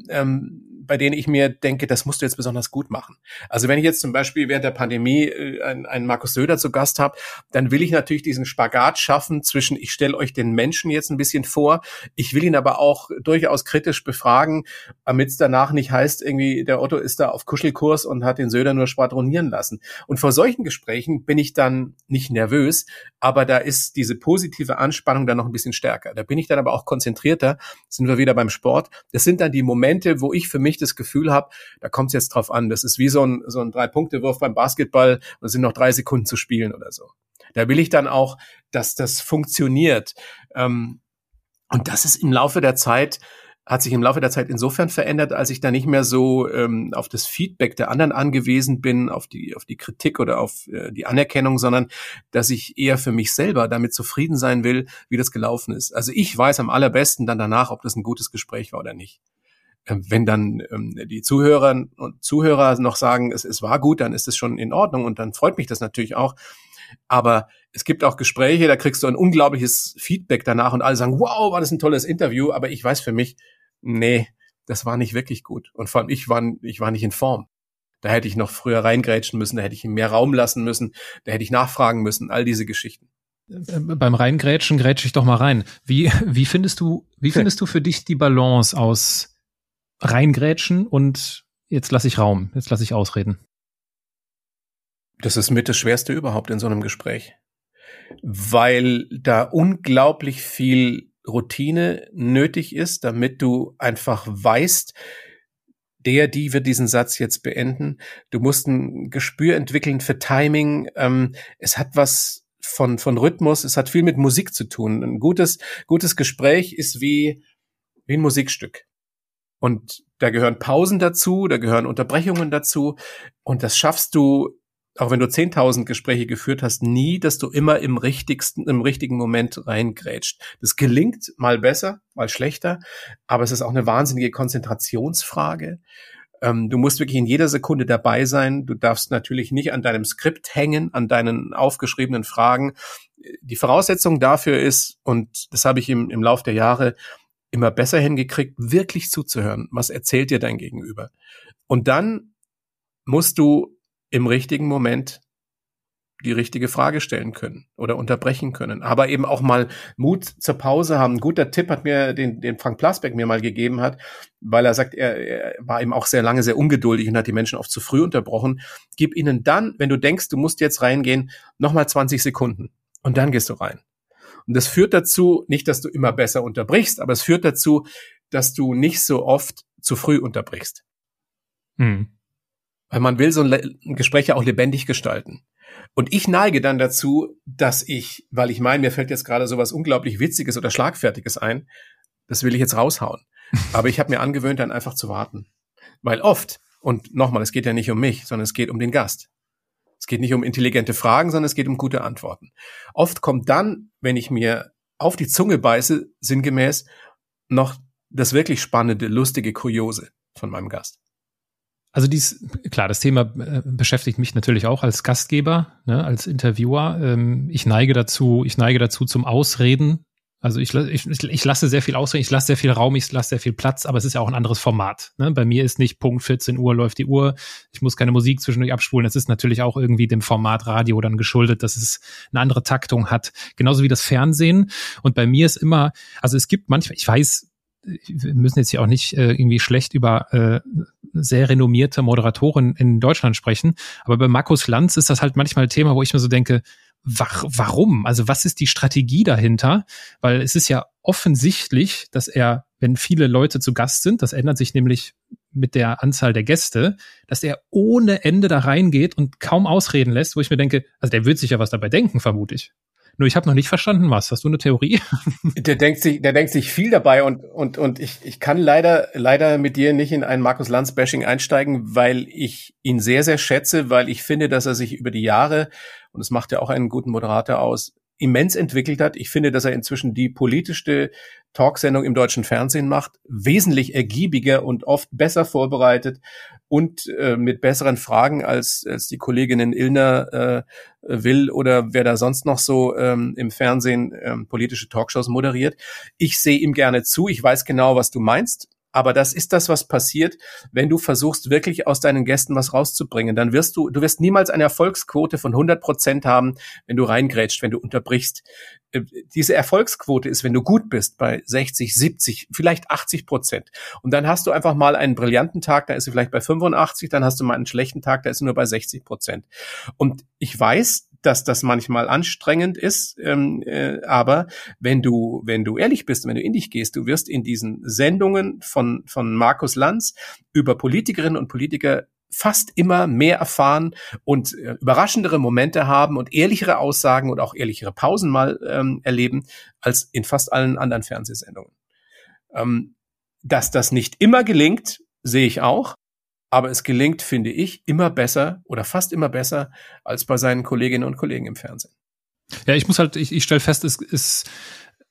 ähm, bei denen ich mir denke, das musst du jetzt besonders gut machen. Also wenn ich jetzt zum Beispiel während der Pandemie äh, einen, einen Markus Söder zu Gast habe, dann will ich natürlich diesen Spagat schaffen zwischen, ich stelle euch den Menschen jetzt ein bisschen vor, ich will ihn aber auch durchaus kritisch befragen, damit es danach nicht heißt, irgendwie der Otto ist da auf Kuschelkurs und hat den Söder nur schwadronieren lassen. Und vor solchen Gesprächen bin ich dann nicht nervös, aber da ist diese positive Anspannung dann noch ein bisschen stärker. Da bin ich dann aber auch konzentrierter, sind wir wieder beim Sport. Das sind dann die Momente, wo ich für mich das Gefühl habe, da kommt es jetzt drauf an. Das ist wie so ein, so ein Drei-Punkte-Wurf beim Basketball und es sind noch drei Sekunden zu spielen oder so. Da will ich dann auch, dass das funktioniert. Ähm, und das ist im Laufe der Zeit hat sich im Laufe der Zeit insofern verändert, als ich da nicht mehr so ähm, auf das Feedback der anderen angewiesen bin, auf die, auf die Kritik oder auf äh, die Anerkennung, sondern dass ich eher für mich selber damit zufrieden sein will, wie das gelaufen ist. Also ich weiß am allerbesten dann danach, ob das ein gutes Gespräch war oder nicht. Ähm, wenn dann ähm, die Zuhörer und Zuhörer noch sagen, es, es war gut, dann ist es schon in Ordnung und dann freut mich das natürlich auch. Aber es gibt auch Gespräche, da kriegst du ein unglaubliches Feedback danach und alle sagen, wow, war das ein tolles Interview. Aber ich weiß für mich, nee, das war nicht wirklich gut. Und vor allem ich war, ich war nicht in Form. Da hätte ich noch früher reingrätschen müssen, da hätte ich ihm mehr Raum lassen müssen, da hätte ich nachfragen müssen, all diese Geschichten. Äh, beim Reingrätschen grätsche ich doch mal rein. Wie, wie findest du, wie findest du für dich die Balance aus reingrätschen und jetzt lasse ich Raum, jetzt lasse ich ausreden. Das ist mit das Schwerste überhaupt in so einem Gespräch, weil da unglaublich viel Routine nötig ist, damit du einfach weißt, der, die wird diesen Satz jetzt beenden. Du musst ein Gespür entwickeln für Timing. Ähm, es hat was von, von Rhythmus, es hat viel mit Musik zu tun. Ein gutes, gutes Gespräch ist wie, wie ein Musikstück. Und da gehören Pausen dazu, da gehören Unterbrechungen dazu. Und das schaffst du, auch wenn du 10.000 Gespräche geführt hast, nie, dass du immer im richtigsten, im richtigen Moment reingrätscht. Das gelingt mal besser, mal schlechter, aber es ist auch eine wahnsinnige Konzentrationsfrage. Ähm, du musst wirklich in jeder Sekunde dabei sein. Du darfst natürlich nicht an deinem Skript hängen, an deinen aufgeschriebenen Fragen. Die Voraussetzung dafür ist, und das habe ich im, im Lauf der Jahre immer besser hingekriegt, wirklich zuzuhören. Was erzählt dir dein Gegenüber? Und dann musst du im richtigen Moment die richtige Frage stellen können oder unterbrechen können. Aber eben auch mal Mut zur Pause haben. Ein guter Tipp hat mir den, den Frank Plasbeck mir mal gegeben hat, weil er sagt, er, er war eben auch sehr lange sehr ungeduldig und hat die Menschen oft zu früh unterbrochen. Gib ihnen dann, wenn du denkst, du musst jetzt reingehen, nochmal 20 Sekunden und dann gehst du rein. Und das führt dazu, nicht, dass du immer besser unterbrichst, aber es führt dazu, dass du nicht so oft zu früh unterbrichst. Hm. Weil man will so ein, Gespräch ja auch lebendig gestalten. Und ich neige dann dazu, dass ich, weil ich meine, mir fällt jetzt gerade so was unglaublich Witziges oder Schlagfertiges ein, das will ich jetzt raushauen. Aber ich habe mir angewöhnt, dann einfach zu warten. Weil oft, und nochmal, es geht ja nicht um mich, sondern es geht um den Gast. Es geht nicht um intelligente Fragen, sondern es geht um gute Antworten. Oft kommt dann, wenn ich mir auf die Zunge beiße, sinngemäß, noch das wirklich spannende, lustige Kuriose von meinem Gast. Also dies, klar, das Thema äh, beschäftigt mich natürlich auch als Gastgeber, ne, als Interviewer. Ähm, ich neige dazu, ich neige dazu zum Ausreden Also ich, ich, ich lasse sehr viel ausreden, ich lasse sehr viel Raum, ich lasse sehr viel Platz, aber es ist ja auch ein anderes Format. Ne? Bei mir ist nicht Punkt 14 Uhr läuft die Uhr, ich muss keine Musik zwischendurch abspulen. Das ist natürlich auch irgendwie dem Format Radio dann geschuldet, dass es eine andere Taktung hat. Genauso wie das Fernsehen. Und bei mir ist immer, also es gibt manchmal, ich weiß, wir müssen jetzt hier auch nicht äh, irgendwie schlecht über äh, sehr renommierte Moderatoren in Deutschland sprechen, aber bei Markus Lanz ist das halt manchmal ein Thema, wo ich mir so denke, warum? Also was ist die Strategie dahinter? Weil es ist ja offensichtlich, dass er, wenn viele Leute zu Gast sind, das ändert sich nämlich mit der Anzahl der Gäste, dass er ohne Ende da reingeht und kaum ausreden lässt, wo ich mir denke, also der wird sich ja was dabei denken, vermute ich. Nur ich habe noch nicht verstanden, was. Hast du eine Theorie? Der denkt sich, der denkt sich viel dabei und und und ich ich kann leider leider mit dir nicht in ein Markus Lanz Bashing einsteigen, weil ich ihn sehr sehr schätze, weil ich finde, dass er sich über die Jahre und es macht ja auch einen guten Moderator aus, immens entwickelt hat. Ich finde, dass er inzwischen die politischste Talksendung im deutschen Fernsehen macht, wesentlich ergiebiger und oft besser vorbereitet und äh, mit besseren Fragen als, als die Kolleginnen Ilner äh, will oder wer da sonst noch so ähm, im Fernsehen ähm, politische Talkshows moderiert. Ich sehe ihm gerne zu. Ich weiß genau, was du meinst. Aber das ist das, was passiert, wenn du versuchst, wirklich aus deinen Gästen was rauszubringen. Dann wirst du, du wirst niemals eine Erfolgsquote von 100 Prozent haben, wenn du reingrätscht, wenn du unterbrichst. Äh, diese Erfolgsquote ist, wenn du gut bist, bei 60, 70, vielleicht 80 Prozent. Und dann hast du einfach mal einen brillanten Tag, da ist sie vielleicht bei 85, dann hast du mal einen schlechten Tag, da ist sie nur bei 60 Prozent. Und ich weiß, dass das manchmal anstrengend ist, ähm, äh, aber wenn du, wenn du ehrlich bist, wenn du in dich gehst, du wirst in diesen Sendungen von, von Markus Lanz über Politikerinnen und Politiker fast immer mehr erfahren und äh, überraschendere Momente haben und ehrlichere Aussagen und auch ehrlichere Pausen mal ähm, erleben als in fast allen anderen Fernsehsendungen. Ähm, dass das nicht immer gelingt, sehe ich auch. Aber es gelingt, finde ich, immer besser oder fast immer besser als bei seinen Kolleginnen und Kollegen im Fernsehen. Ja, ich muss halt, ich, ich stelle fest, es ist,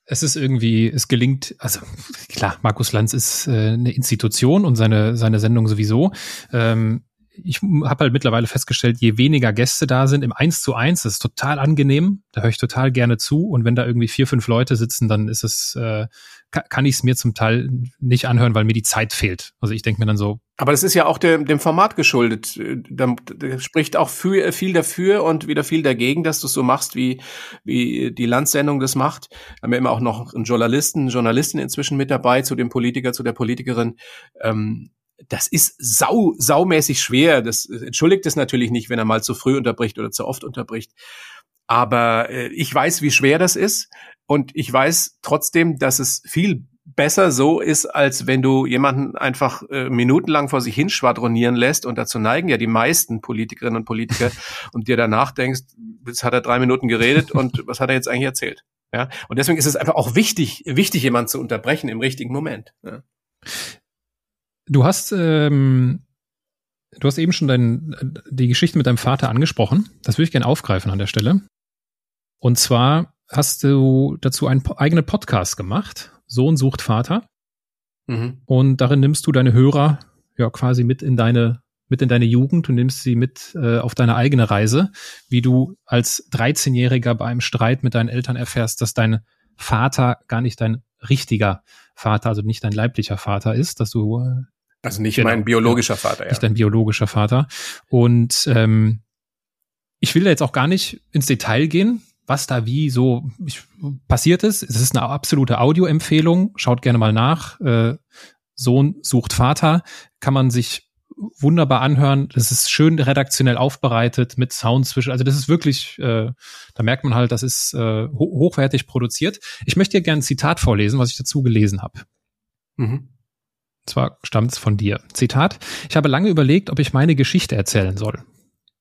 es ist irgendwie, es gelingt, also klar, Markus Lanz ist äh, eine Institution und seine, seine Sendung sowieso. Ähm, ich habe halt mittlerweile festgestellt, je weniger Gäste da sind im Eins zu eins, das ist total angenehm. Da höre ich total gerne zu. Und wenn da irgendwie vier, fünf Leute sitzen, dann ist es, äh, kann ich es mir zum Teil nicht anhören, weil mir die Zeit fehlt. Also ich denke mir dann so. Aber das ist ja auch dem, dem Format geschuldet. Da, da spricht auch für, viel dafür und wieder viel dagegen, dass du es so machst, wie, wie die Landsendung das macht. Da haben wir immer auch noch einen Journalisten, Journalisten inzwischen mit dabei, zu dem Politiker, zu der Politikerin. Ähm, das ist sau, saumäßig schwer. Das entschuldigt es natürlich nicht, wenn er mal zu früh unterbricht oder zu oft unterbricht. Aber äh, ich weiß, wie schwer das ist. Und ich weiß trotzdem, dass es viel besser so ist, als wenn du jemanden einfach äh, minutenlang vor sich hinschwadronieren lässt. Und dazu neigen ja die meisten Politikerinnen und Politiker und dir danach denkst, jetzt hat er drei Minuten geredet und was hat er jetzt eigentlich erzählt? Ja, und deswegen ist es einfach auch wichtig, wichtig, jemanden zu unterbrechen im richtigen Moment. Ja. Du hast, ähm, du hast eben schon dein, die Geschichte mit deinem Vater angesprochen. Das würde ich gerne aufgreifen an der Stelle. Und zwar hast du dazu einen eigenen Podcast gemacht. Sohn sucht Vater. Mhm. Und darin nimmst du deine Hörer ja quasi mit in deine mit in deine Jugend und nimmst sie mit äh, auf deine eigene Reise, wie du als 13-Jähriger bei einem Streit mit deinen Eltern erfährst, dass dein Vater gar nicht dein richtiger Vater, also nicht dein leiblicher Vater ist, dass du äh, also nicht genau, mein biologischer Vater, ja. Nicht dein biologischer Vater. Und ähm, ich will da jetzt auch gar nicht ins Detail gehen, was da wie so passiert ist. Es ist eine absolute Audioempfehlung. Schaut gerne mal nach. Äh, Sohn sucht Vater. Kann man sich wunderbar anhören. Das ist schön redaktionell aufbereitet mit Sound zwischen. Also das ist wirklich, äh, da merkt man halt, das ist äh, hochwertig produziert. Ich möchte dir gerne ein Zitat vorlesen, was ich dazu gelesen habe. Mhm. Zwar stammt es von dir. Zitat. Ich habe lange überlegt, ob ich meine Geschichte erzählen soll.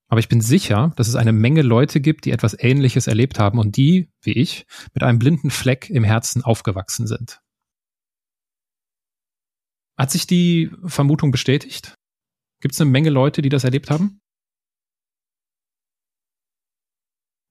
Aber ich bin sicher, dass es eine Menge Leute gibt, die etwas Ähnliches erlebt haben und die, wie ich, mit einem blinden Fleck im Herzen aufgewachsen sind. Hat sich die Vermutung bestätigt? Gibt es eine Menge Leute, die das erlebt haben?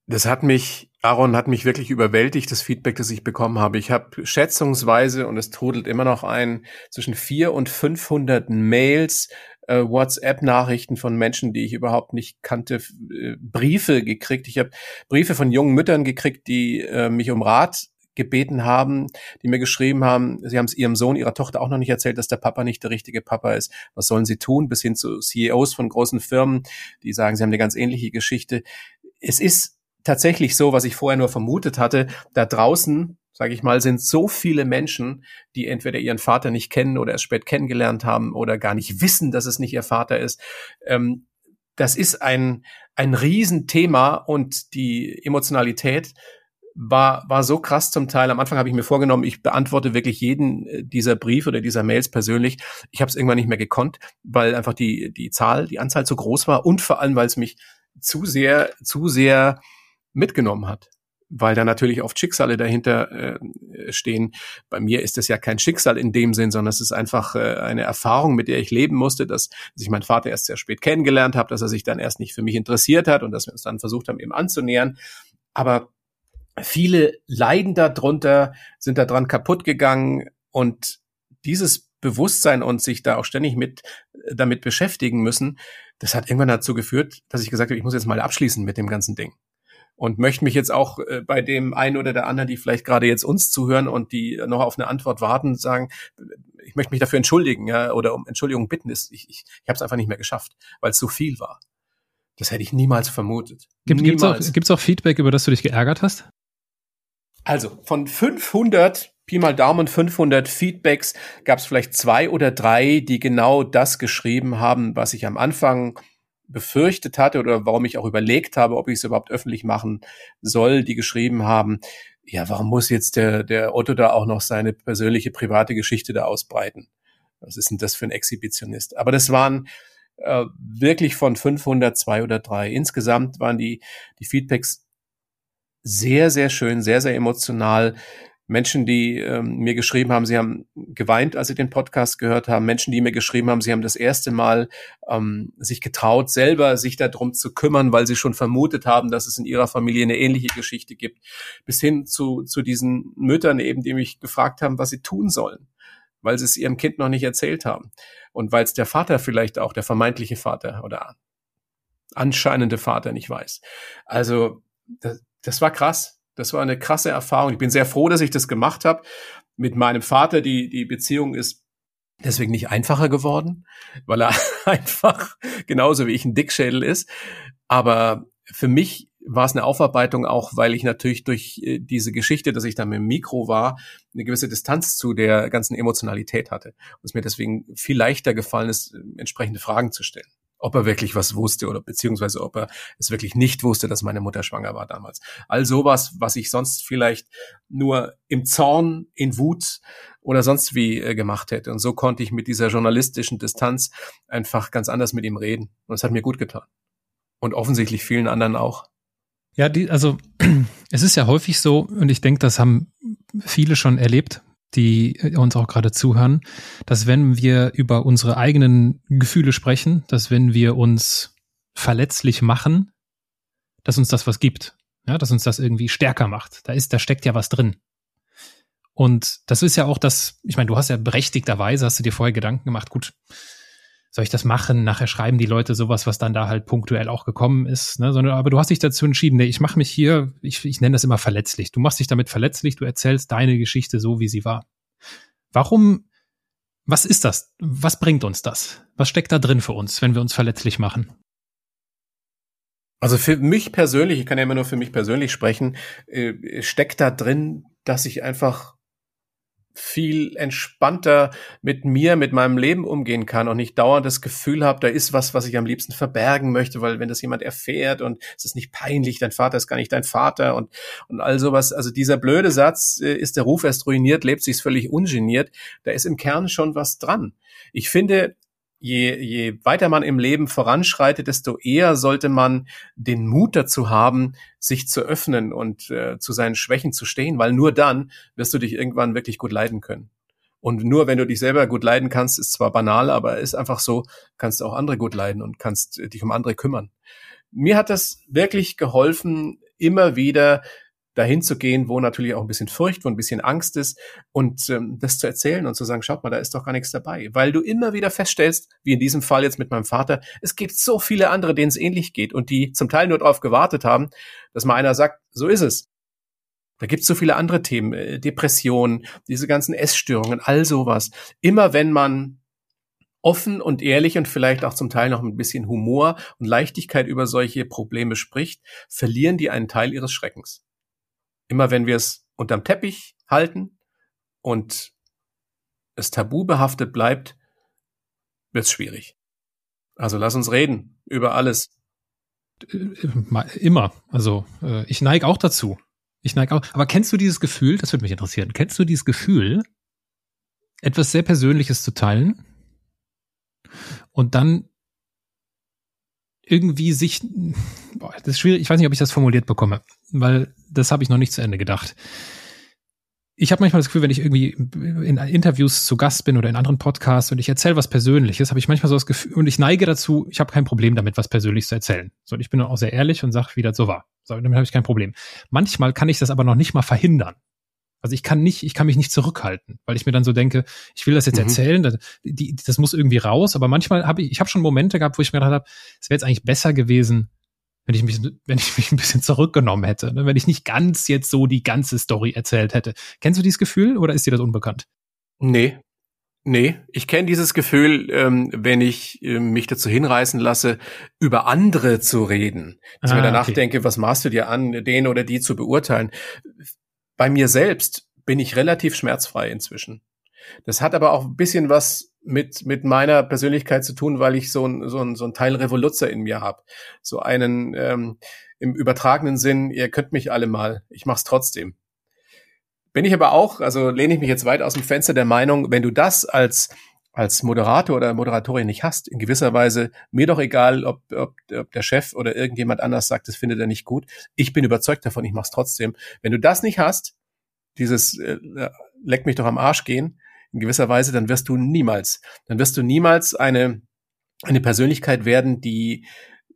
Das hat mich, Aaron hat mich wirklich überwältigt, das Feedback, das ich bekommen habe. Ich habe schätzungsweise, und es trudelt immer noch ein, zwischen vier und 500 Mails, äh, WhatsApp-Nachrichten von Menschen, die ich überhaupt nicht kannte, äh, Briefe gekriegt. Ich habe Briefe von jungen Müttern gekriegt, die äh, mich um Rat gebeten haben, die mir geschrieben haben, sie haben es ihrem Sohn, ihrer Tochter auch noch nicht erzählt, dass der Papa nicht der richtige Papa ist. Was sollen sie tun? Bis hin zu CEOs von großen Firmen, die sagen, sie haben eine ganz ähnliche Geschichte. Es ist tatsächlich so, was ich vorher nur vermutet hatte, da draußen sage ich mal, sind so viele Menschen, die entweder ihren Vater nicht kennen oder erst spät kennengelernt haben oder gar nicht wissen, dass es nicht ihr Vater ist. Ähm, das ist ein, ein Riesenthema und die Emotionalität war, war so krass zum Teil. Am Anfang habe ich mir vorgenommen, ich beantworte wirklich jeden äh, dieser Briefe oder dieser Mails persönlich. Ich habe es irgendwann nicht mehr gekonnt, weil einfach die, die Zahl, die Anzahl zu groß war und vor allem, weil es mich zu sehr, zu sehr mitgenommen hat weil da natürlich oft Schicksale dahinter äh, stehen. Bei mir ist das ja kein Schicksal in dem Sinn, sondern es ist einfach äh, eine Erfahrung, mit der ich leben musste, dass, dass ich meinen Vater erst sehr spät kennengelernt habe, dass er sich dann erst nicht für mich interessiert hat und dass wir uns dann versucht haben, ihm anzunähern. Aber viele leiden darunter, sind daran kaputt gegangen und dieses Bewusstsein und sich da auch ständig mit damit beschäftigen müssen, das hat irgendwann dazu geführt, dass ich gesagt habe, ich muss jetzt mal abschließen mit dem ganzen Ding und möchte mich jetzt auch äh, bei dem einen oder der anderen, die vielleicht gerade jetzt uns zuhören und die noch auf eine Antwort warten, sagen, ich möchte mich dafür entschuldigen, ja, oder um Entschuldigung bitten. Ich, ich, ich habe es einfach nicht mehr geschafft, weil es so viel war. Das hätte ich niemals vermutet. Gibt es auch, gibt's auch Feedback, über das du dich geärgert hast? Also von 500 Pi mal Daumen 500 Feedbacks gab es vielleicht zwei oder drei, die genau das geschrieben haben, was ich am Anfang befürchtet hatte oder warum ich auch überlegt habe, ob ich es überhaupt öffentlich machen soll, die geschrieben haben, ja, warum muss jetzt der, der Otto da auch noch seine persönliche private Geschichte da ausbreiten? Was ist denn das für ein Exhibitionist? Aber das waren äh, wirklich von 500 zwei oder drei. Insgesamt waren die, die Feedbacks sehr, sehr schön, sehr, sehr emotional. Menschen, die ähm, mir geschrieben haben, sie haben geweint, als sie den Podcast gehört haben. Menschen, die mir geschrieben haben, sie haben das erste Mal ähm, sich getraut, selber sich darum zu kümmern, weil sie schon vermutet haben, dass es in ihrer Familie eine ähnliche Geschichte gibt. Bis hin zu, zu diesen Müttern eben, die mich gefragt haben, was sie tun sollen, weil sie es ihrem Kind noch nicht erzählt haben. Und weil es der Vater vielleicht auch, der vermeintliche Vater oder anscheinende Vater nicht weiß. Also das, das war krass das war eine krasse Erfahrung. Ich bin sehr froh, dass ich das gemacht habe. Mit meinem Vater, die, die Beziehung ist deswegen nicht einfacher geworden, weil er einfach genauso wie ich ein Dickschädel ist. Aber für mich war es eine Aufarbeitung auch, weil ich natürlich durch äh, diese Geschichte, dass ich da mit dem Mikro war, eine gewisse Distanz zu der ganzen Emotionalität hatte. Und es mir deswegen viel leichter gefallen ist, entsprechende Fragen zu stellen ob er wirklich was wusste oder beziehungsweise ob er es wirklich nicht wusste, dass meine Mutter schwanger war damals. All sowas, was ich sonst vielleicht nur im Zorn, in Wut oder sonst wie äh, gemacht hätte. Und so konnte ich mit dieser journalistischen Distanz einfach ganz anders mit ihm reden. Und es hat mir gut getan. Und offensichtlich vielen anderen auch. Ja, die, also es ist ja häufig so, und ich denke, das haben viele schon erlebt, die uns auch gerade zuhören, dass wenn wir über unsere eigenen Gefühle sprechen, dass wenn wir uns verletzlich machen, dass uns das was gibt, ja, dass uns das irgendwie stärker macht. Da ist, da steckt ja was drin. Und das ist ja auch das, ich meine, du hast ja berechtigterweise, hast du dir vorher Gedanken gemacht, gut, soll ich das machen? Nachher schreiben die Leute sowas, was dann da halt punktuell auch gekommen ist. Ne? Sondern, aber du hast dich dazu entschieden, nee, ich mache mich hier, ich, ich nenne das immer verletzlich. Du machst dich damit verletzlich, du erzählst deine Geschichte so, wie sie war. Warum, was ist das? Was bringt uns das? Was steckt da drin für uns, wenn wir uns verletzlich machen? Also für mich persönlich, ich kann ja immer nur für mich persönlich sprechen, äh, steckt da drin, dass ich einfach viel entspannter mit mir, mit meinem Leben umgehen kann und nicht dauernd das Gefühl habe, da ist was, was ich am liebsten verbergen möchte, weil wenn das jemand erfährt und es ist nicht peinlich, dein Vater ist gar nicht dein Vater und, und all sowas. Also dieser blöde Satz, äh, ist der Ruf erst ruiniert, lebt sich's völlig ungeniert, da ist im Kern schon was dran. Ich finde, je, je weiter man im Leben voranschreitet, desto eher sollte man den Mut dazu haben, sich zu öffnen und äh, zu seinen Schwächen zu stehen, weil nur dann wirst du dich irgendwann wirklich gut leiden können. Und nur wenn du dich selber gut leiden kannst, ist zwar banal, aber ist einfach so, kannst du auch andere gut leiden und kannst äh, dich um andere kümmern. Mir hat das wirklich geholfen, immer wieder dahin zu gehen, wo natürlich auch ein bisschen Furcht, wo ein bisschen Angst ist und ähm, das zu erzählen und zu sagen, schaut mal, da ist doch gar nichts dabei, weil du immer wieder feststellst, wie in diesem Fall jetzt mit meinem Vater, es gibt so viele andere, denen es ähnlich geht und die zum Teil nur darauf gewartet haben, dass mal einer sagt, so ist es. Da gibt's so viele andere Themen, äh, Depressionen, diese ganzen Essstörungen, all sowas. Immer wenn man offen und ehrlich und vielleicht auch zum Teil noch ein bisschen Humor und Leichtigkeit über solche Probleme spricht, verlieren die einen Teil ihres Schreckens. Immer wenn wir es unterm Teppich halten und es tabu behaftet bleibt, wird's schwierig. Also lass uns reden über alles. Immer. Also äh, ich neige auch dazu. Ich neige auch. Aber kennst du dieses Gefühl, das würde mich interessieren, kennst du dieses Gefühl, etwas sehr Persönliches zu teilen und dann irgendwie sich, boah, das ist schwierig, ich weiß nicht, ob ich das formuliert bekomme, weil das habe ich noch nicht zu Ende gedacht ich habe manchmal das Gefühl, wenn ich irgendwie in Interviews zu Gast bin oder in anderen Podcasts und ich erzähle was Persönliches, habe ich manchmal so das Gefühl, und ich neige dazu, ich habe kein Problem damit, was Persönliches zu erzählen. So, und ich bin auch sehr ehrlich und sage, wie das so war. So, damit habe ich kein Problem. Manchmal kann ich das aber noch nicht mal verhindern. Also ich kann nicht, ich kann mich nicht zurückhalten, weil ich mir dann so denke, ich will das jetzt mhm. erzählen, das, die, das muss irgendwie raus. Aber manchmal habe ich, ich habe schon Momente gehabt, wo ich mir gedacht habe, es wäre jetzt eigentlich besser gewesen, wenn ich mich, wenn ich mich ein bisschen zurückgenommen hätte, ne? wenn ich nicht ganz jetzt so die ganze Story erzählt hätte. Kennst du dieses Gefühl oder ist dir das unbekannt? Nee. Nee, ich kenne dieses Gefühl, ähm, wenn ich äh, mich dazu hinreißen lasse, über andere zu reden. Dass ah, ich mir danach okay. denke, was machst du dir an, den oder die zu beurteilen? Bei mir selbst bin ich relativ schmerzfrei inzwischen. Das hat aber auch ein bisschen was mit, mit meiner Persönlichkeit zu tun, weil ich so ein, so ein, so ein Teil Revoluzzer in mir habe. So einen ähm, im übertragenen Sinn, ihr könnt mich alle mal, ich mach's trotzdem. Bin ich aber auch, also lehne ich mich jetzt weit aus dem Fenster der Meinung, wenn du das als als Moderator oder Moderatorin nicht hast, in gewisser Weise, mir doch egal, ob, ob, ob der Chef oder irgendjemand anders sagt, das findet er nicht gut. Ich bin überzeugt davon, ich mach's trotzdem. Wenn du das nicht hast, dieses äh, leck mich doch am Arsch gehen, in gewisser Weise, dann wirst du niemals, dann wirst du niemals eine, eine Persönlichkeit werden, die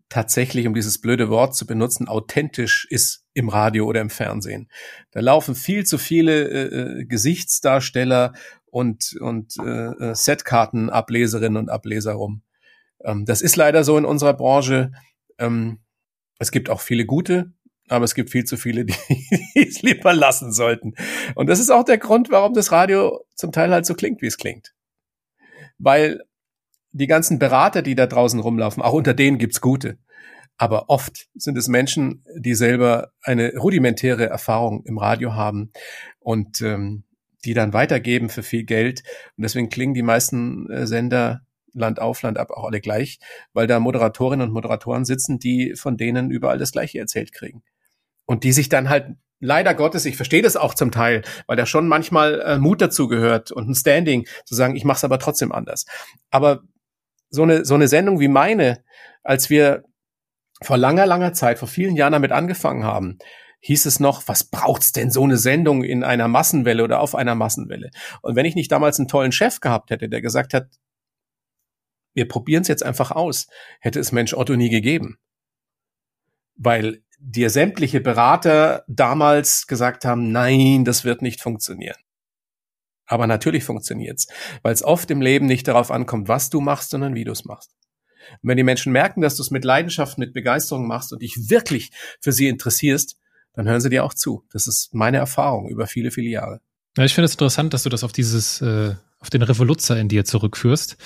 tatsächlich, um dieses blöde Wort zu benutzen, authentisch ist im Radio oder im Fernsehen. Da laufen viel zu viele äh, äh Gesichtsdarsteller und, und äh, äh, Setkartenableserinnen und Ableser rum. Ähm, das ist leider so in unserer Branche. Ähm, es gibt auch viele gute, aber es gibt viel zu viele, die, die es lieber lassen sollten. Und das ist auch der Grund, warum das Radio zum Teil halt so klingt, wie es klingt. Weil die ganzen Berater, die da draußen rumlaufen, auch unter denen gibt's gute. Aber oft sind es Menschen, die selber eine rudimentäre Erfahrung im Radio haben und ähm, die dann weitergeben für viel Geld. Und deswegen klingen die meisten äh, Sender Land auf, Land ab auch alle gleich, weil da Moderatorinnen und Moderatoren sitzen, die von denen überall das Gleiche erzählt kriegen und die sich dann halt leider Gottes, ich verstehe das auch zum Teil, weil da schon manchmal äh, Mut dazu gehört und ein Standing zu sagen, ich mache es aber trotzdem anders. Aber so eine so eine Sendung wie meine, als wir vor langer langer Zeit, vor vielen Jahren damit angefangen haben, hieß es noch, was braucht's denn so eine Sendung in einer Massenwelle oder auf einer Massenwelle? Und wenn ich nicht damals einen tollen Chef gehabt hätte, der gesagt hat, wir probieren es jetzt einfach aus, hätte es Mensch Otto nie gegeben. Weil dir sämtliche Berater damals gesagt haben, nein, das wird nicht funktionieren. Aber natürlich funktioniert's, weil es oft im Leben nicht darauf ankommt, was du machst, sondern wie du es machst. Und wenn die Menschen merken, dass du es mit Leidenschaft, mit Begeisterung machst und dich wirklich für sie interessierst, dann hören sie dir auch zu. Das ist meine Erfahrung über viele, viele Jahre. Ja, ich finde es interessant, dass du das auf dieses, äh, auf den Revoluzzer in dir zurückführst.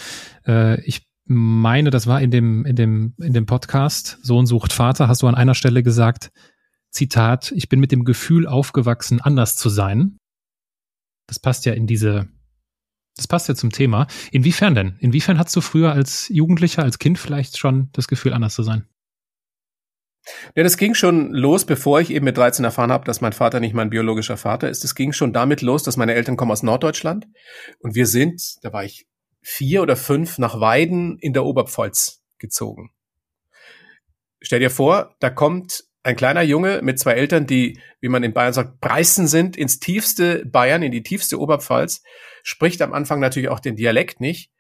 Äh, ich meine, das war in dem, in dem, in dem Podcast Sohn sucht Vater, hast du an einer Stelle gesagt, Zitat, ich bin mit dem Gefühl aufgewachsen, anders zu sein. Das passt ja in diese, das passt ja zum Thema. Inwiefern denn? Inwiefern hast du früher als Jugendlicher, als Kind vielleicht schon das Gefühl, anders zu sein? Ja, das ging schon los, bevor ich eben mit 13 erfahren habe, dass mein Vater nicht mein biologischer Vater ist. Das ging schon damit los, dass meine Eltern kommen aus Norddeutschland und wir sind, da war ich vier oder fünf nach Weiden in der Oberpfalz gezogen. Stell dir vor, da kommt ein kleiner Junge mit zwei Eltern, die, wie man in Bayern sagt, Preißen sind, ins tiefste Bayern, in die tiefste Oberpfalz, spricht am Anfang natürlich auch den Dialekt nicht.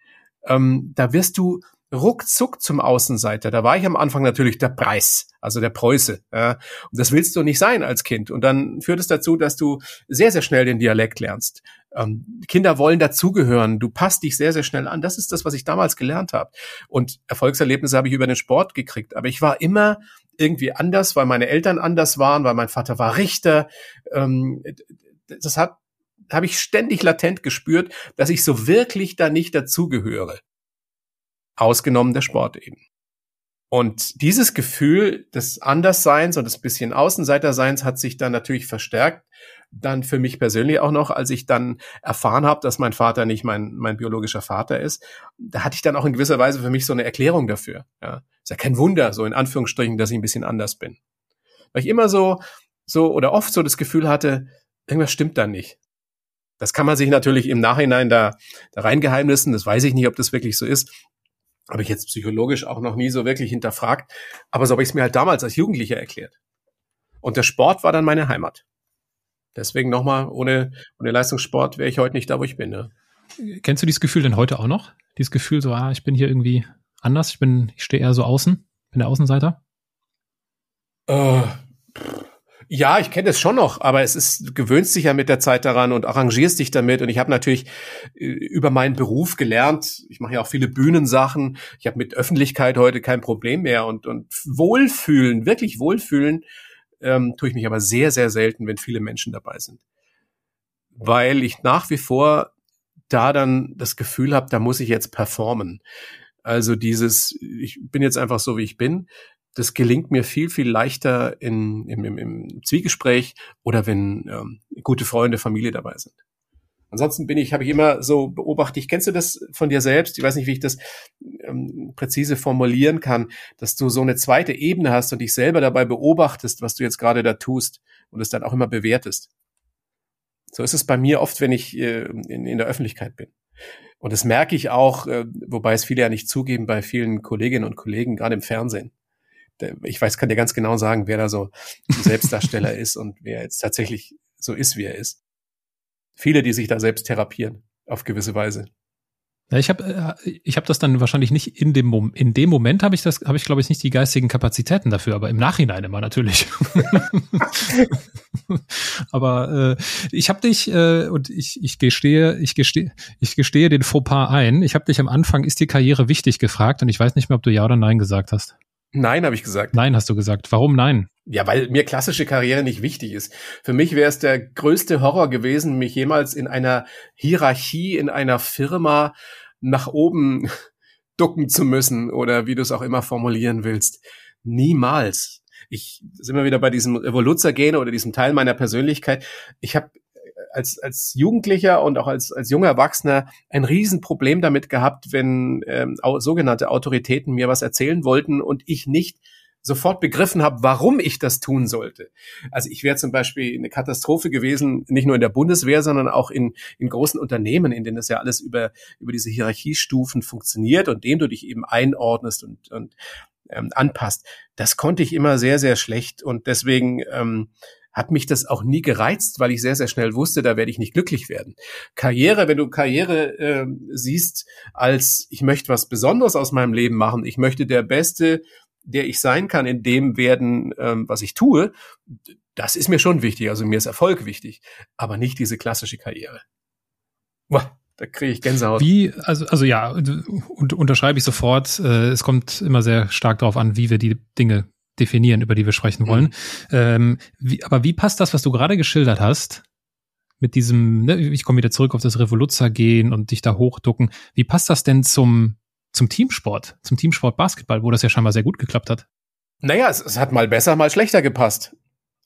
Ähm, da wirst du ruckzuck zum Außenseiter. Da war ich am Anfang natürlich der Preis, also der Preuße. Ja. Und das willst du nicht sein als Kind. Und dann führt es dazu, dass du sehr, sehr schnell den Dialekt lernst. Ähm, Kinder wollen dazugehören. Du passt dich sehr, sehr schnell an. Das ist das, was ich damals gelernt habe. Und Erfolgserlebnisse habe ich über den Sport gekriegt. Aber ich war immer irgendwie anders, weil meine Eltern anders waren, weil mein Vater war Richter. Ähm, das hat habe ich ständig latent gespürt, dass ich so wirklich da nicht dazugehöre. Ausgenommen der Sport eben. Und dieses Gefühl des Andersseins und des bisschen Außenseiterseins hat sich dann natürlich verstärkt. Dann für mich persönlich auch noch, als ich dann erfahren habe, dass mein Vater nicht mein, mein biologischer Vater ist. Da hatte ich dann auch in gewisser Weise für mich so eine Erklärung dafür. Ja. Ist ja kein Wunder, so in Anführungsstrichen, dass ich ein bisschen anders bin. Weil ich immer so, so oder oft so das Gefühl hatte, irgendwas stimmt da nicht. Das kann man sich natürlich im Nachhinein da, da reingeheimnissen. Das weiß ich nicht, ob das wirklich so ist habe ich jetzt psychologisch auch noch nie so wirklich hinterfragt. Aber so habe ich es mir halt damals als Jugendlicher erklärt. Und der Sport war dann meine Heimat. Deswegen nochmal, ohne, ohne Leistungssport wäre ich heute nicht da, wo ich bin. Ne? Kennst du dieses Gefühl denn heute auch noch? Dieses Gefühl so, ah, ich bin hier irgendwie anders, ich bin, ich stehe eher so außen, bin der Außenseiter? Äh, ja, ich kenne das schon noch, aber es ist, gewöhnst dich ja mit der Zeit daran und arrangierst dich damit. Und ich habe natürlich äh, über meinen Beruf gelernt. Ich mache ja auch viele Bühnensachen. Ich habe mit Öffentlichkeit heute kein Problem mehr. Und, und wohlfühlen, wirklich wohlfühlen, ähm, tue ich mich aber sehr, sehr selten, wenn viele Menschen dabei sind. Weil ich nach wie vor da dann das Gefühl habe, da muss ich jetzt performen. Also dieses, ich bin jetzt einfach so, wie ich bin das gelingt mir viel, viel leichter in, im, im, im Zwiegespräch oder wenn ähm, gute Freunde, Familie dabei sind. Ansonsten bin ich, habe ich immer so beobachtet, kennst du das von dir selbst? Ich weiß nicht, wie ich das ähm, präzise formulieren kann, dass du so eine zweite Ebene hast und dich selber dabei beobachtest, was du jetzt gerade da tust und es dann auch immer bewertest. So ist es bei mir oft, wenn ich äh, in, in der Öffentlichkeit bin. Und das merke ich auch, äh, wobei es viele ja nicht zugeben, bei vielen Kolleginnen und Kollegen, gerade im Fernsehen ich weiß, kann dir ganz genau sagen, wer da so Selbstdarsteller ist und wer jetzt tatsächlich so ist, wie er ist. Viele, die sich da selbst therapieren, auf gewisse Weise. Ja, ich habe äh, ich hab das dann wahrscheinlich nicht in dem Mom in dem Moment habe ich das habe ich glaube ich nicht die geistigen Kapazitäten dafür, aber im Nachhinein immer natürlich. aber äh, ich habe dich äh, und ich ich gestehe ich gestehe ich gestehe den Fauxpas ein. Ich habe dich am Anfang ist die Karriere wichtig gefragt und ich weiß nicht mehr, ob du ja oder nein gesagt hast. Nein, habe ich gesagt. Nein, hast du gesagt. Warum nein? Ja, weil mir klassische Karriere nicht wichtig ist. Für mich wäre es der größte Horror gewesen, mich jemals in einer Hierarchie, in einer Firma nach oben ducken zu müssen oder wie du es auch immer formulieren willst. Niemals. Ich sind wir wieder bei diesem Revoluzergene oder diesem Teil meiner Persönlichkeit. Ich habe als, als Jugendlicher und auch als, als junger Erwachsener ein Riesenproblem damit gehabt, wenn ähm, sogenannte Autoritäten mir was erzählen wollten und ich nicht sofort begriffen habe, warum ich das tun sollte. Also ich wäre zum Beispiel eine Katastrophe gewesen, nicht nur in der Bundeswehr, sondern auch in, in großen Unternehmen, in denen das ja alles über, über diese Hierarchiestufen funktioniert und dem du dich eben einordnest und, und ähm, anpasst. Das konnte ich immer sehr, sehr schlecht und deswegen ähm, hat mich das auch nie gereizt, weil ich sehr, sehr schnell wusste, da werde ich nicht glücklich werden. Karriere, wenn du Karriere äh, siehst als ich möchte was Besonderes aus meinem Leben machen, ich möchte der Beste, der ich sein kann, in dem werden, ähm, was ich tue, das ist mir schon wichtig. Also mir ist Erfolg wichtig, aber nicht diese klassische Karriere. Boah, da kriege ich Gänsehaut. Wie, also, also ja, und, unterschreibe ich sofort. Äh, es kommt immer sehr stark darauf an, wie wir die Dinge definieren, über die wir sprechen wollen. Mhm. Ähm, wie, aber wie passt das, was du gerade geschildert hast, mit diesem, ne, ich komme wieder zurück auf das Revoluzzer gehen und dich da hochducken. Wie passt das denn zum, zum Teamsport, zum Teamsport Basketball, wo das ja scheinbar sehr gut geklappt hat? Naja, es, es hat mal besser, mal schlechter gepasst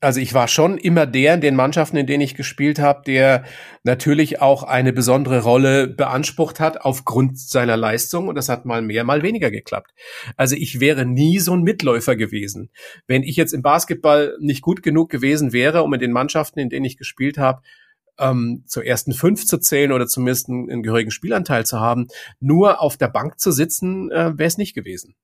also ich war schon immer der in den Mannschaften, in denen ich gespielt habe, der natürlich auch eine besondere Rolle beansprucht hat aufgrund seiner Leistung und das hat mal mehr, mal weniger geklappt. Also ich wäre nie so ein Mitläufer gewesen. Wenn ich jetzt im Basketball nicht gut genug gewesen wäre, um in den Mannschaften, in denen ich gespielt habe, ähm, zur ersten fünf zu zählen oder zumindest einen, einen gehörigen Spielanteil zu haben, nur auf der Bank zu sitzen, äh, wäre es nicht gewesen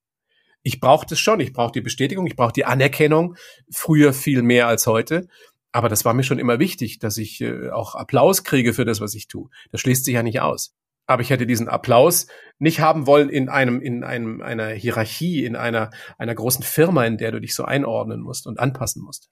ich brauche das schon, ich brauche die Bestätigung, ich brauche die Anerkennung, früher viel mehr als heute. Aber das war mir schon immer wichtig, dass ich äh, auch Applaus kriege für das, was ich tue. Das schließt sich ja nicht aus. Aber ich hätte diesen Applaus nicht haben wollen in einem, in einem, einer Hierarchie, in einer, einer großen Firma, in der du dich so einordnen musst und anpassen musst.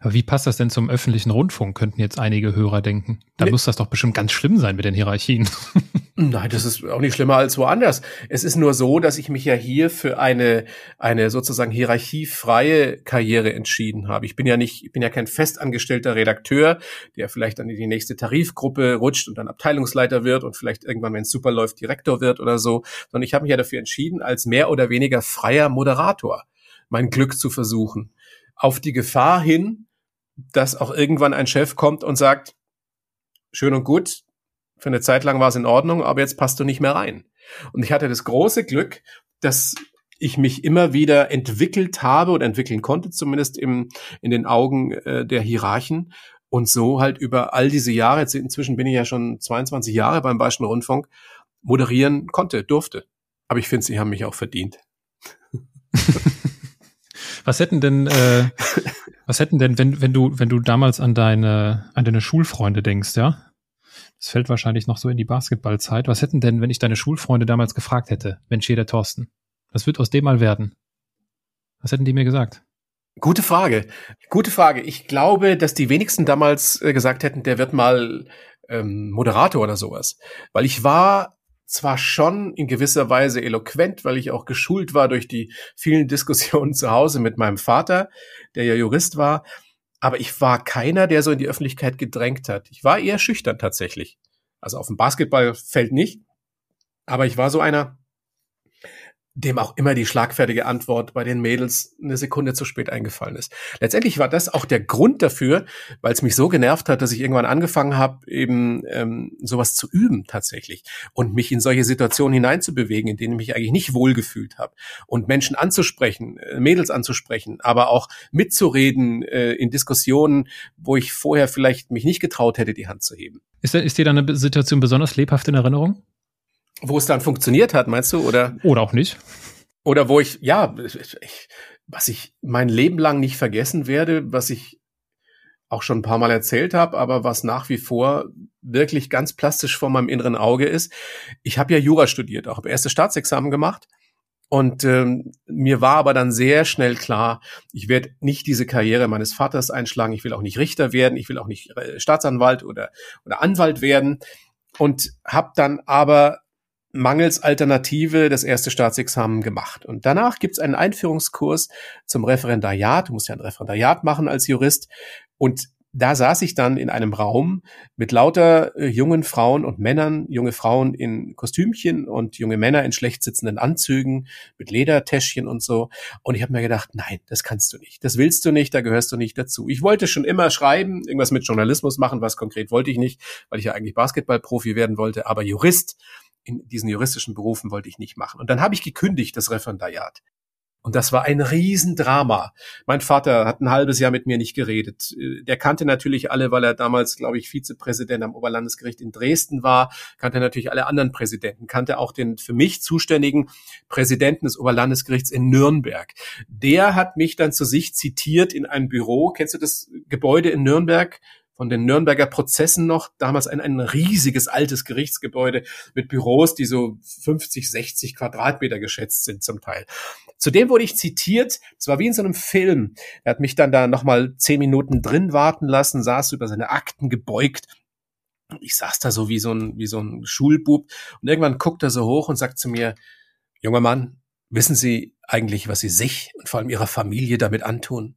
Aber wie passt das denn zum öffentlichen Rundfunk, könnten jetzt einige Hörer denken? Da nee. muss das doch bestimmt ganz schlimm sein mit den Hierarchien. Nein, das ist auch nicht schlimmer als woanders. Es ist nur so, dass ich mich ja hier für eine, eine sozusagen hierarchiefreie Karriere entschieden habe. Ich bin ja nicht, ich bin ja kein festangestellter Redakteur, der vielleicht dann in die nächste Tarifgruppe rutscht und dann Abteilungsleiter wird und vielleicht irgendwann, wenn es super läuft, Direktor wird oder so, sondern ich habe mich ja dafür entschieden, als mehr oder weniger freier Moderator mein Glück zu versuchen. Auf die Gefahr hin, dass auch irgendwann ein Chef kommt und sagt, schön und gut, für eine Zeit lang war es in Ordnung, aber jetzt passt du nicht mehr rein. Und ich hatte das große Glück, dass ich mich immer wieder entwickelt habe oder entwickeln konnte, zumindest im, in den Augen äh, der Hierarchen. Und so halt über all diese Jahre, jetzt inzwischen bin ich ja schon 22 Jahre beim Bayerischen Rundfunk, moderieren konnte, durfte. Aber ich finde, sie haben mich auch verdient. was hätten denn, äh, was hätten denn, wenn, wenn du, wenn du damals an deine, an deine Schulfreunde denkst, ja? Das fällt wahrscheinlich noch so in die Basketballzeit. Was hätten denn, wenn ich deine Schulfreunde damals gefragt hätte, Mensch, hier der Thorsten, was wird aus dem mal werden? Was hätten die mir gesagt? Gute Frage. Gute Frage. Ich glaube, dass die wenigsten damals äh, gesagt hätten, der wird mal ähm, Moderator oder sowas. Weil ich war zwar schon in gewisser Weise eloquent, weil ich auch geschult war durch die vielen Diskussionen zu Hause mit meinem Vater, der ja Jurist war, aber ich war keiner, der so in die Öffentlichkeit gedrängt hat. Ich war eher schüchtern tatsächlich. Also auf dem Basketballfeld nicht, aber ich war so einer, dem auch immer die schlagfertige Antwort bei den Mädels eine Sekunde zu spät eingefallen ist. Letztendlich war das auch der Grund dafür, weil es mich so genervt hat, dass ich irgendwann angefangen habe, eben ähm, sowas zu üben tatsächlich und mich in solche Situationen hineinzubewegen, in denen ich mich eigentlich nicht wohlgefühlt habe und Menschen anzusprechen, äh, Mädels anzusprechen, aber auch mitzureden äh, in Diskussionen, wo ich vorher vielleicht mich nicht getraut hätte, die Hand zu heben. Ist, ist dir da eine Situation besonders lebhaft in Erinnerung? Wo es dann funktioniert hat, meinst du? Oder, oder auch nicht. Oder wo ich, ja, ich, was ich mein Leben lang nicht vergessen werde, was ich auch schon ein paar Mal erzählt habe, aber was nach wie vor wirklich ganz plastisch vor meinem inneren Auge ist. Ich habe ja Jura studiert, auch habe erste Staatsexamen gemacht. Und ähm, mir war aber dann sehr schnell klar, ich werde nicht diese Karriere meines Vaters einschlagen, ich will auch nicht Richter werden, ich will auch nicht äh, Staatsanwalt oder, oder Anwalt werden. Und habe dann aber mangels Alternative das erste Staatsexamen gemacht. Und danach gibt's einen Einführungskurs zum Referendariat. Du musst ja ein Referendariat machen als Jurist. Und da saß ich dann in einem Raum mit lauter äh, jungen Frauen und Männern, junge Frauen in Kostümchen und junge Männer in schlecht sitzenden Anzügen mit Ledertäschchen und so. Und ich habe mir gedacht, nein, das kannst du nicht. Das willst du nicht, da gehörst du nicht dazu. Ich wollte schon immer schreiben, irgendwas mit Journalismus machen, was konkret wollte ich nicht, weil ich ja eigentlich Basketballprofi werden wollte, aber Jurist in diesen juristischen Berufen wollte ich nicht machen. Und dann habe ich gekündigt, das Referendariat. Und das war ein Riesendrama. Mein Vater hat ein halbes Jahr mit mir nicht geredet. Der kannte natürlich alle, weil er damals, glaube ich, Vizepräsident am Oberlandesgericht in Dresden war, kannte natürlich alle anderen Präsidenten, kannte auch den für mich zuständigen Präsidenten des Oberlandesgerichts in Nürnberg. Der hat mich dann zu sich zitiert in ein Büro. Kennst du das Gebäude in Nürnberg? Von den Nürnberger Prozessen noch, damals ein, ein riesiges altes Gerichtsgebäude mit Büros, die so 50, 60 Quadratmeter geschätzt sind zum Teil. Zudem wurde ich zitiert, es war wie in so einem Film. Er hat mich dann da nochmal zehn Minuten drin warten lassen, saß über seine Akten gebeugt. Ich saß da so wie so ein, wie so ein Schulbub und irgendwann guckt er so hoch und sagt zu mir, junger Mann, wissen Sie eigentlich, was Sie sich und vor allem Ihrer Familie damit antun?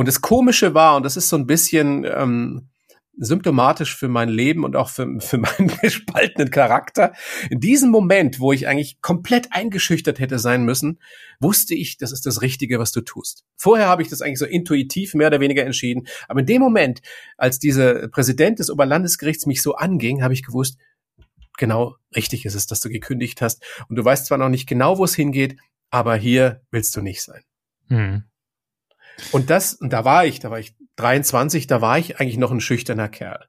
Und das Komische war, und das ist so ein bisschen ähm, symptomatisch für mein Leben und auch für, für meinen gespaltenen Charakter. In diesem Moment, wo ich eigentlich komplett eingeschüchtert hätte sein müssen, wusste ich, das ist das Richtige, was du tust. Vorher habe ich das eigentlich so intuitiv mehr oder weniger entschieden. Aber in dem Moment, als dieser Präsident des Oberlandesgerichts mich so anging, habe ich gewusst, genau richtig ist es, dass du gekündigt hast. Und du weißt zwar noch nicht genau, wo es hingeht, aber hier willst du nicht sein. Hm. Und das, und da war ich, da war ich 23, da war ich eigentlich noch ein schüchterner Kerl.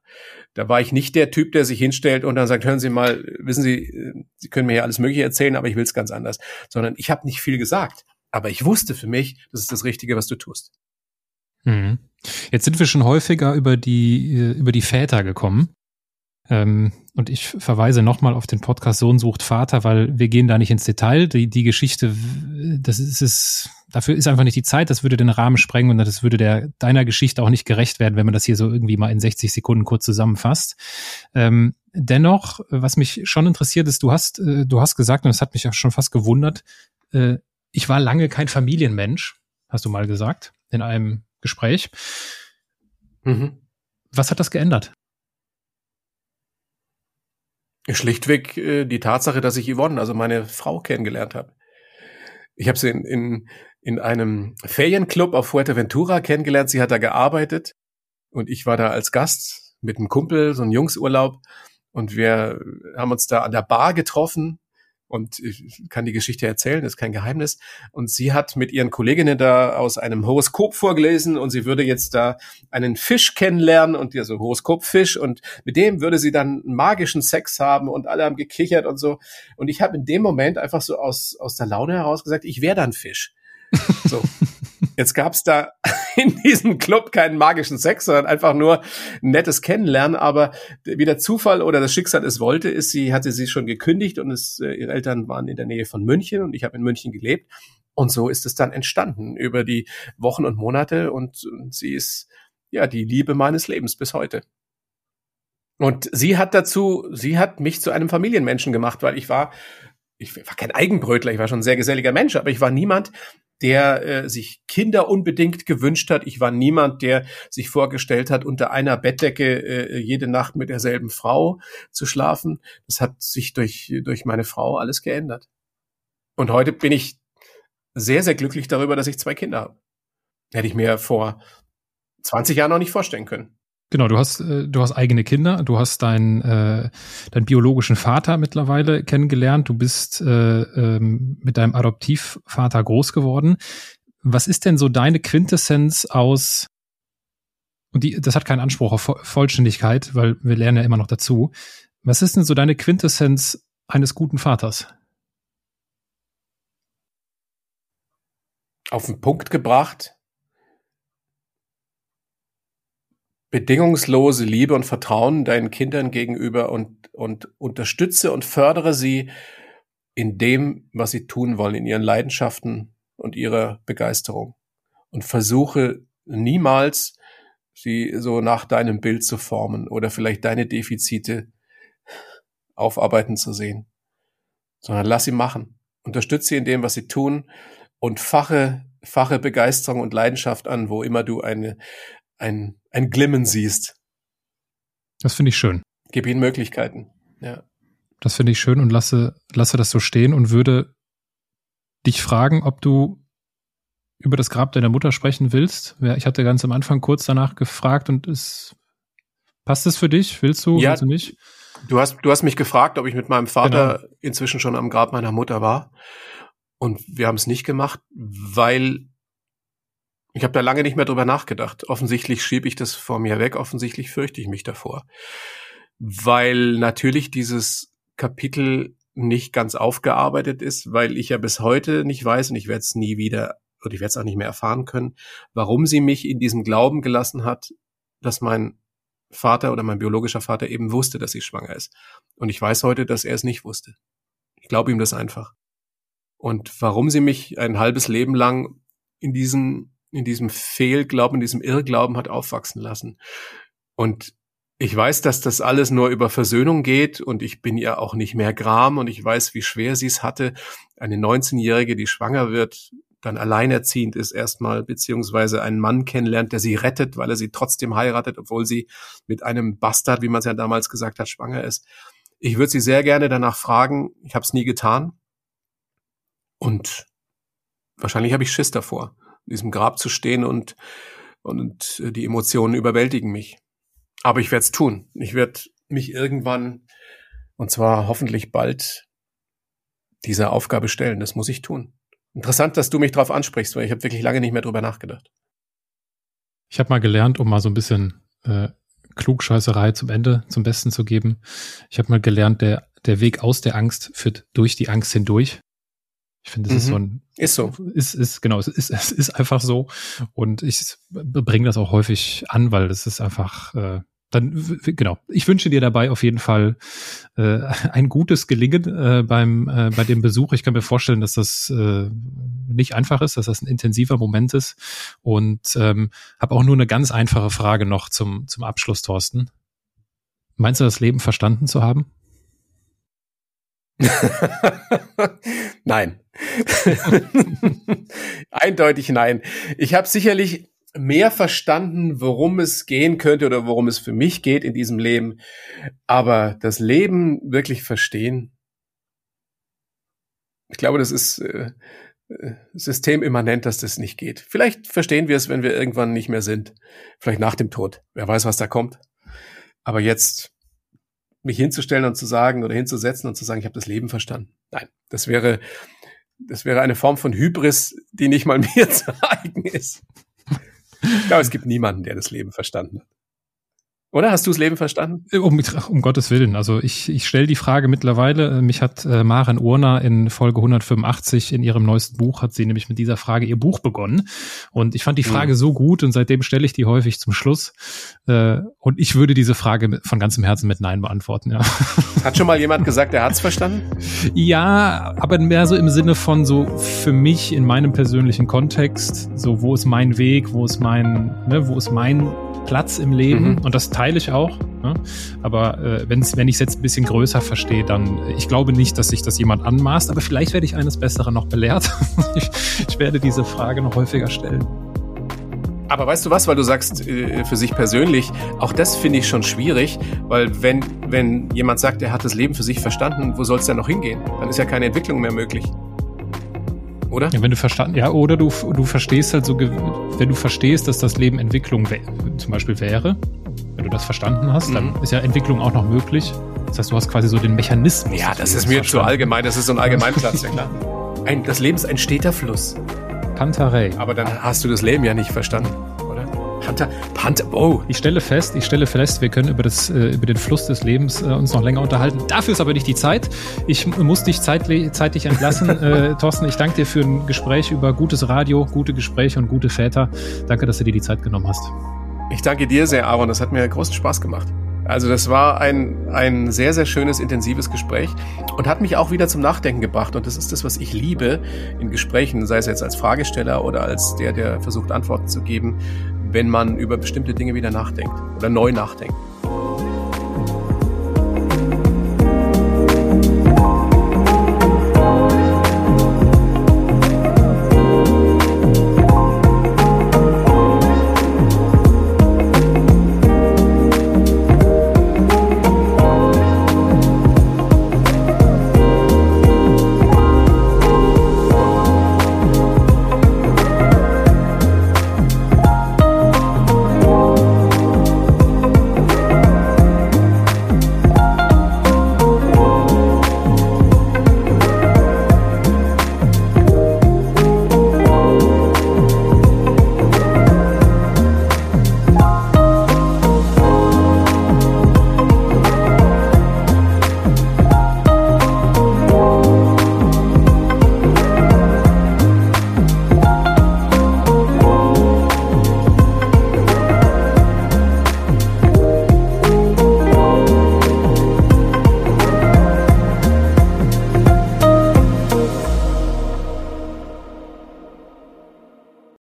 Da war ich nicht der Typ, der sich hinstellt und dann sagt, hören Sie mal, wissen Sie, Sie können mir ja alles Mögliche erzählen, aber ich will es ganz anders. Sondern ich habe nicht viel gesagt. Aber ich wusste für mich, das ist das Richtige, was du tust. Mhm. Jetzt sind wir schon häufiger über die, über die Väter gekommen. Ähm, und ich verweise nochmal auf den Podcast Sohn sucht Vater, weil wir gehen da nicht ins Detail. Die, die Geschichte, das ist es, dafür ist einfach nicht die Zeit, das würde den Rahmen sprengen und das würde der deiner Geschichte auch nicht gerecht werden, wenn man das hier so irgendwie mal in 60 Sekunden kurz zusammenfasst. Ähm, dennoch, was mich schon interessiert ist, du hast, äh, du hast gesagt, und das hat mich ja schon fast gewundert, äh, ich war lange kein Familienmensch, hast du mal gesagt, in einem Gespräch. Mhm. Was hat das geändert? Schlichtweg äh, die Tatsache, dass ich Yvonne, also meine Frau, kennengelernt habe. Ich habe sie in, in, in einem Ferienclub auf Fuerteventura kennengelernt. Sie hat da gearbeitet und ich war da als Gast mit einem Kumpel, so ein Jungsurlaub. Und wir haben uns da an der Bar getroffen und ich kann die Geschichte erzählen, ist kein Geheimnis. Und sie hat mit ihren Kolleginnen da aus einem Horoskop vorgelesen und sie würde jetzt da einen Fisch kennenlernen und ja so Horoskopfisch und mit dem würde sie dann magischen Sex haben und alle haben gekichert und so. Und ich habe in dem Moment einfach so aus, aus der Laune heraus gesagt, ich wäre dann Fisch. So. Jetzt gab's da in diesem Club keinen magischen Sex, sondern einfach nur ein nettes Kennenlernen. Aber wie der Zufall oder das Schicksal es wollte, ist, sie hatte sie schon gekündigt und es, äh, ihre Eltern waren in der Nähe von München und ich habe in München gelebt. Und so ist es dann entstanden über die Wochen und Monate und, und sie ist ja die Liebe meines Lebens bis heute. Und sie hat dazu, sie hat mich zu einem Familienmenschen gemacht, weil ich war ich war kein Eigenbrötler, ich war schon ein sehr geselliger Mensch, aber ich war niemand, der äh, sich Kinder unbedingt gewünscht hat. Ich war niemand, der sich vorgestellt hat, unter einer Bettdecke äh, jede Nacht mit derselben Frau zu schlafen. Das hat sich durch, durch meine Frau alles geändert. Und heute bin ich sehr, sehr glücklich darüber, dass ich zwei Kinder habe. Hätte ich mir vor 20 Jahren noch nicht vorstellen können. Genau, du hast, äh, du hast eigene Kinder, du hast deinen, äh, deinen biologischen Vater mittlerweile kennengelernt, du bist äh, ähm, mit deinem Adoptivvater groß geworden. Was ist denn so deine Quintessenz aus, und die, das hat keinen Anspruch auf Vollständigkeit, weil wir lernen ja immer noch dazu. Was ist denn so deine Quintessenz eines guten Vaters? Auf den Punkt gebracht, bedingungslose Liebe und Vertrauen deinen Kindern gegenüber und, und unterstütze und fördere sie in dem, was sie tun wollen, in ihren Leidenschaften und ihrer Begeisterung. Und versuche niemals, sie so nach deinem Bild zu formen oder vielleicht deine Defizite aufarbeiten zu sehen, sondern lass sie machen. Unterstütze sie in dem, was sie tun und fache, fache Begeisterung und Leidenschaft an, wo immer du eine, ein, ein Glimmen siehst. Das finde ich schön. Gib ihnen Möglichkeiten. Ja. Das finde ich schön und lasse, lasse das so stehen und würde dich fragen, ob du über das Grab deiner Mutter sprechen willst. Ich hatte ganz am Anfang kurz danach gefragt und es passt es für dich? Willst du? Ja, willst du nicht? Du hast, du hast mich gefragt, ob ich mit meinem Vater genau. inzwischen schon am Grab meiner Mutter war. Und wir haben es nicht gemacht, weil ich habe da lange nicht mehr drüber nachgedacht. Offensichtlich schiebe ich das vor mir weg, offensichtlich fürchte ich mich davor. Weil natürlich dieses Kapitel nicht ganz aufgearbeitet ist, weil ich ja bis heute nicht weiß und ich werde es nie wieder oder ich werde es auch nicht mehr erfahren können, warum sie mich in diesem Glauben gelassen hat, dass mein Vater oder mein biologischer Vater eben wusste, dass sie schwanger ist. Und ich weiß heute, dass er es nicht wusste. Ich glaube ihm das einfach. Und warum sie mich ein halbes Leben lang in diesem in diesem Fehlglauben, in diesem Irrglauben hat aufwachsen lassen. Und ich weiß, dass das alles nur über Versöhnung geht und ich bin ihr auch nicht mehr gram und ich weiß, wie schwer sie es hatte. Eine 19-Jährige, die schwanger wird, dann alleinerziehend ist erstmal, beziehungsweise einen Mann kennenlernt, der sie rettet, weil er sie trotzdem heiratet, obwohl sie mit einem Bastard, wie man es ja damals gesagt hat, schwanger ist. Ich würde sie sehr gerne danach fragen. Ich habe es nie getan. Und wahrscheinlich habe ich Schiss davor diesem Grab zu stehen und, und äh, die Emotionen überwältigen mich. Aber ich werde es tun. Ich werde mich irgendwann, und zwar hoffentlich bald, dieser Aufgabe stellen. Das muss ich tun. Interessant, dass du mich darauf ansprichst, weil ich habe wirklich lange nicht mehr drüber nachgedacht. Ich habe mal gelernt, um mal so ein bisschen äh, Klugscheißerei zum Ende, zum Besten zu geben. Ich habe mal gelernt, der, der Weg aus der Angst führt durch die Angst hindurch. Ich finde, es mhm. ist so ein. Ist so. Ist, ist, genau, es ist, es ist einfach so. Und ich bringe das auch häufig an, weil das ist einfach, äh, dann genau. Ich wünsche dir dabei auf jeden Fall äh, ein gutes Gelingen äh, beim äh, bei dem Besuch. Ich kann mir vorstellen, dass das äh, nicht einfach ist, dass das ein intensiver Moment ist. Und ähm, habe auch nur eine ganz einfache Frage noch zum zum Abschluss, Thorsten. Meinst du, das Leben verstanden zu haben? nein. Eindeutig nein. Ich habe sicherlich mehr verstanden, worum es gehen könnte oder worum es für mich geht in diesem Leben. Aber das Leben wirklich verstehen, ich glaube, das ist äh, äh, systemimmanent, dass das nicht geht. Vielleicht verstehen wir es, wenn wir irgendwann nicht mehr sind. Vielleicht nach dem Tod. Wer weiß, was da kommt. Aber jetzt mich hinzustellen und zu sagen oder hinzusetzen und zu sagen, ich habe das Leben verstanden. Nein, das wäre, das wäre eine Form von Hybris, die nicht mal mir zu eigen ist. Ich glaube, es gibt niemanden, der das Leben verstanden hat. Oder hast du das Leben verstanden? Um, um Gottes Willen. Also ich, ich stelle die Frage mittlerweile. Äh, mich hat äh, Maren Urner in Folge 185 in ihrem neuesten Buch, hat sie nämlich mit dieser Frage ihr Buch begonnen. Und ich fand die Frage mhm. so gut und seitdem stelle ich die häufig zum Schluss. Äh, und ich würde diese Frage von ganzem Herzen mit Nein beantworten. Ja. Hat schon mal jemand gesagt, er hat's verstanden? Ja, aber mehr so im Sinne von so für mich in meinem persönlichen Kontext, so wo ist mein Weg, wo ist mein, ne, wo ist mein Platz im Leben mhm. und das teile ich auch. Ne? Aber äh, wenn's, wenn ich es jetzt ein bisschen größer verstehe, dann ich glaube nicht, dass sich das jemand anmaßt, aber vielleicht werde ich eines Besseren noch belehrt. ich, ich werde diese Frage noch häufiger stellen. Aber weißt du was, weil du sagst äh, für sich persönlich, auch das finde ich schon schwierig, weil wenn, wenn jemand sagt, er hat das Leben für sich verstanden, wo soll es denn noch hingehen? Dann ist ja keine Entwicklung mehr möglich oder? Ja, wenn du verstanden, ja, oder du, du verstehst halt so, wenn du verstehst, dass das Leben Entwicklung zum Beispiel wäre, wenn du das verstanden hast, mhm. dann ist ja Entwicklung auch noch möglich. Das heißt, du hast quasi so den Mechanismus. Ja, das ist mir zu allgemein, das ist so ein Allgemeinplatz, ja klar. Ein, das Leben ist ein steter Fluss. Pantarei. Aber dann hast du das Leben ja nicht verstanden. Panther, Panther, oh. Ich stelle fest, ich stelle fest, wir können über, das, äh, über den Fluss des Lebens äh, uns noch länger unterhalten. Dafür ist aber nicht die Zeit. Ich muss dich zeitlich, zeitlich entlassen. äh, Thorsten, ich danke dir für ein Gespräch über gutes Radio, gute Gespräche und gute Väter. Danke, dass du dir die Zeit genommen hast. Ich danke dir sehr, Aaron. Das hat mir großen Spaß gemacht. Also das war ein, ein sehr, sehr schönes, intensives Gespräch und hat mich auch wieder zum Nachdenken gebracht. Und das ist das, was ich liebe in Gesprächen, sei es jetzt als Fragesteller oder als der, der versucht, Antworten zu geben, wenn man über bestimmte Dinge wieder nachdenkt oder neu nachdenkt.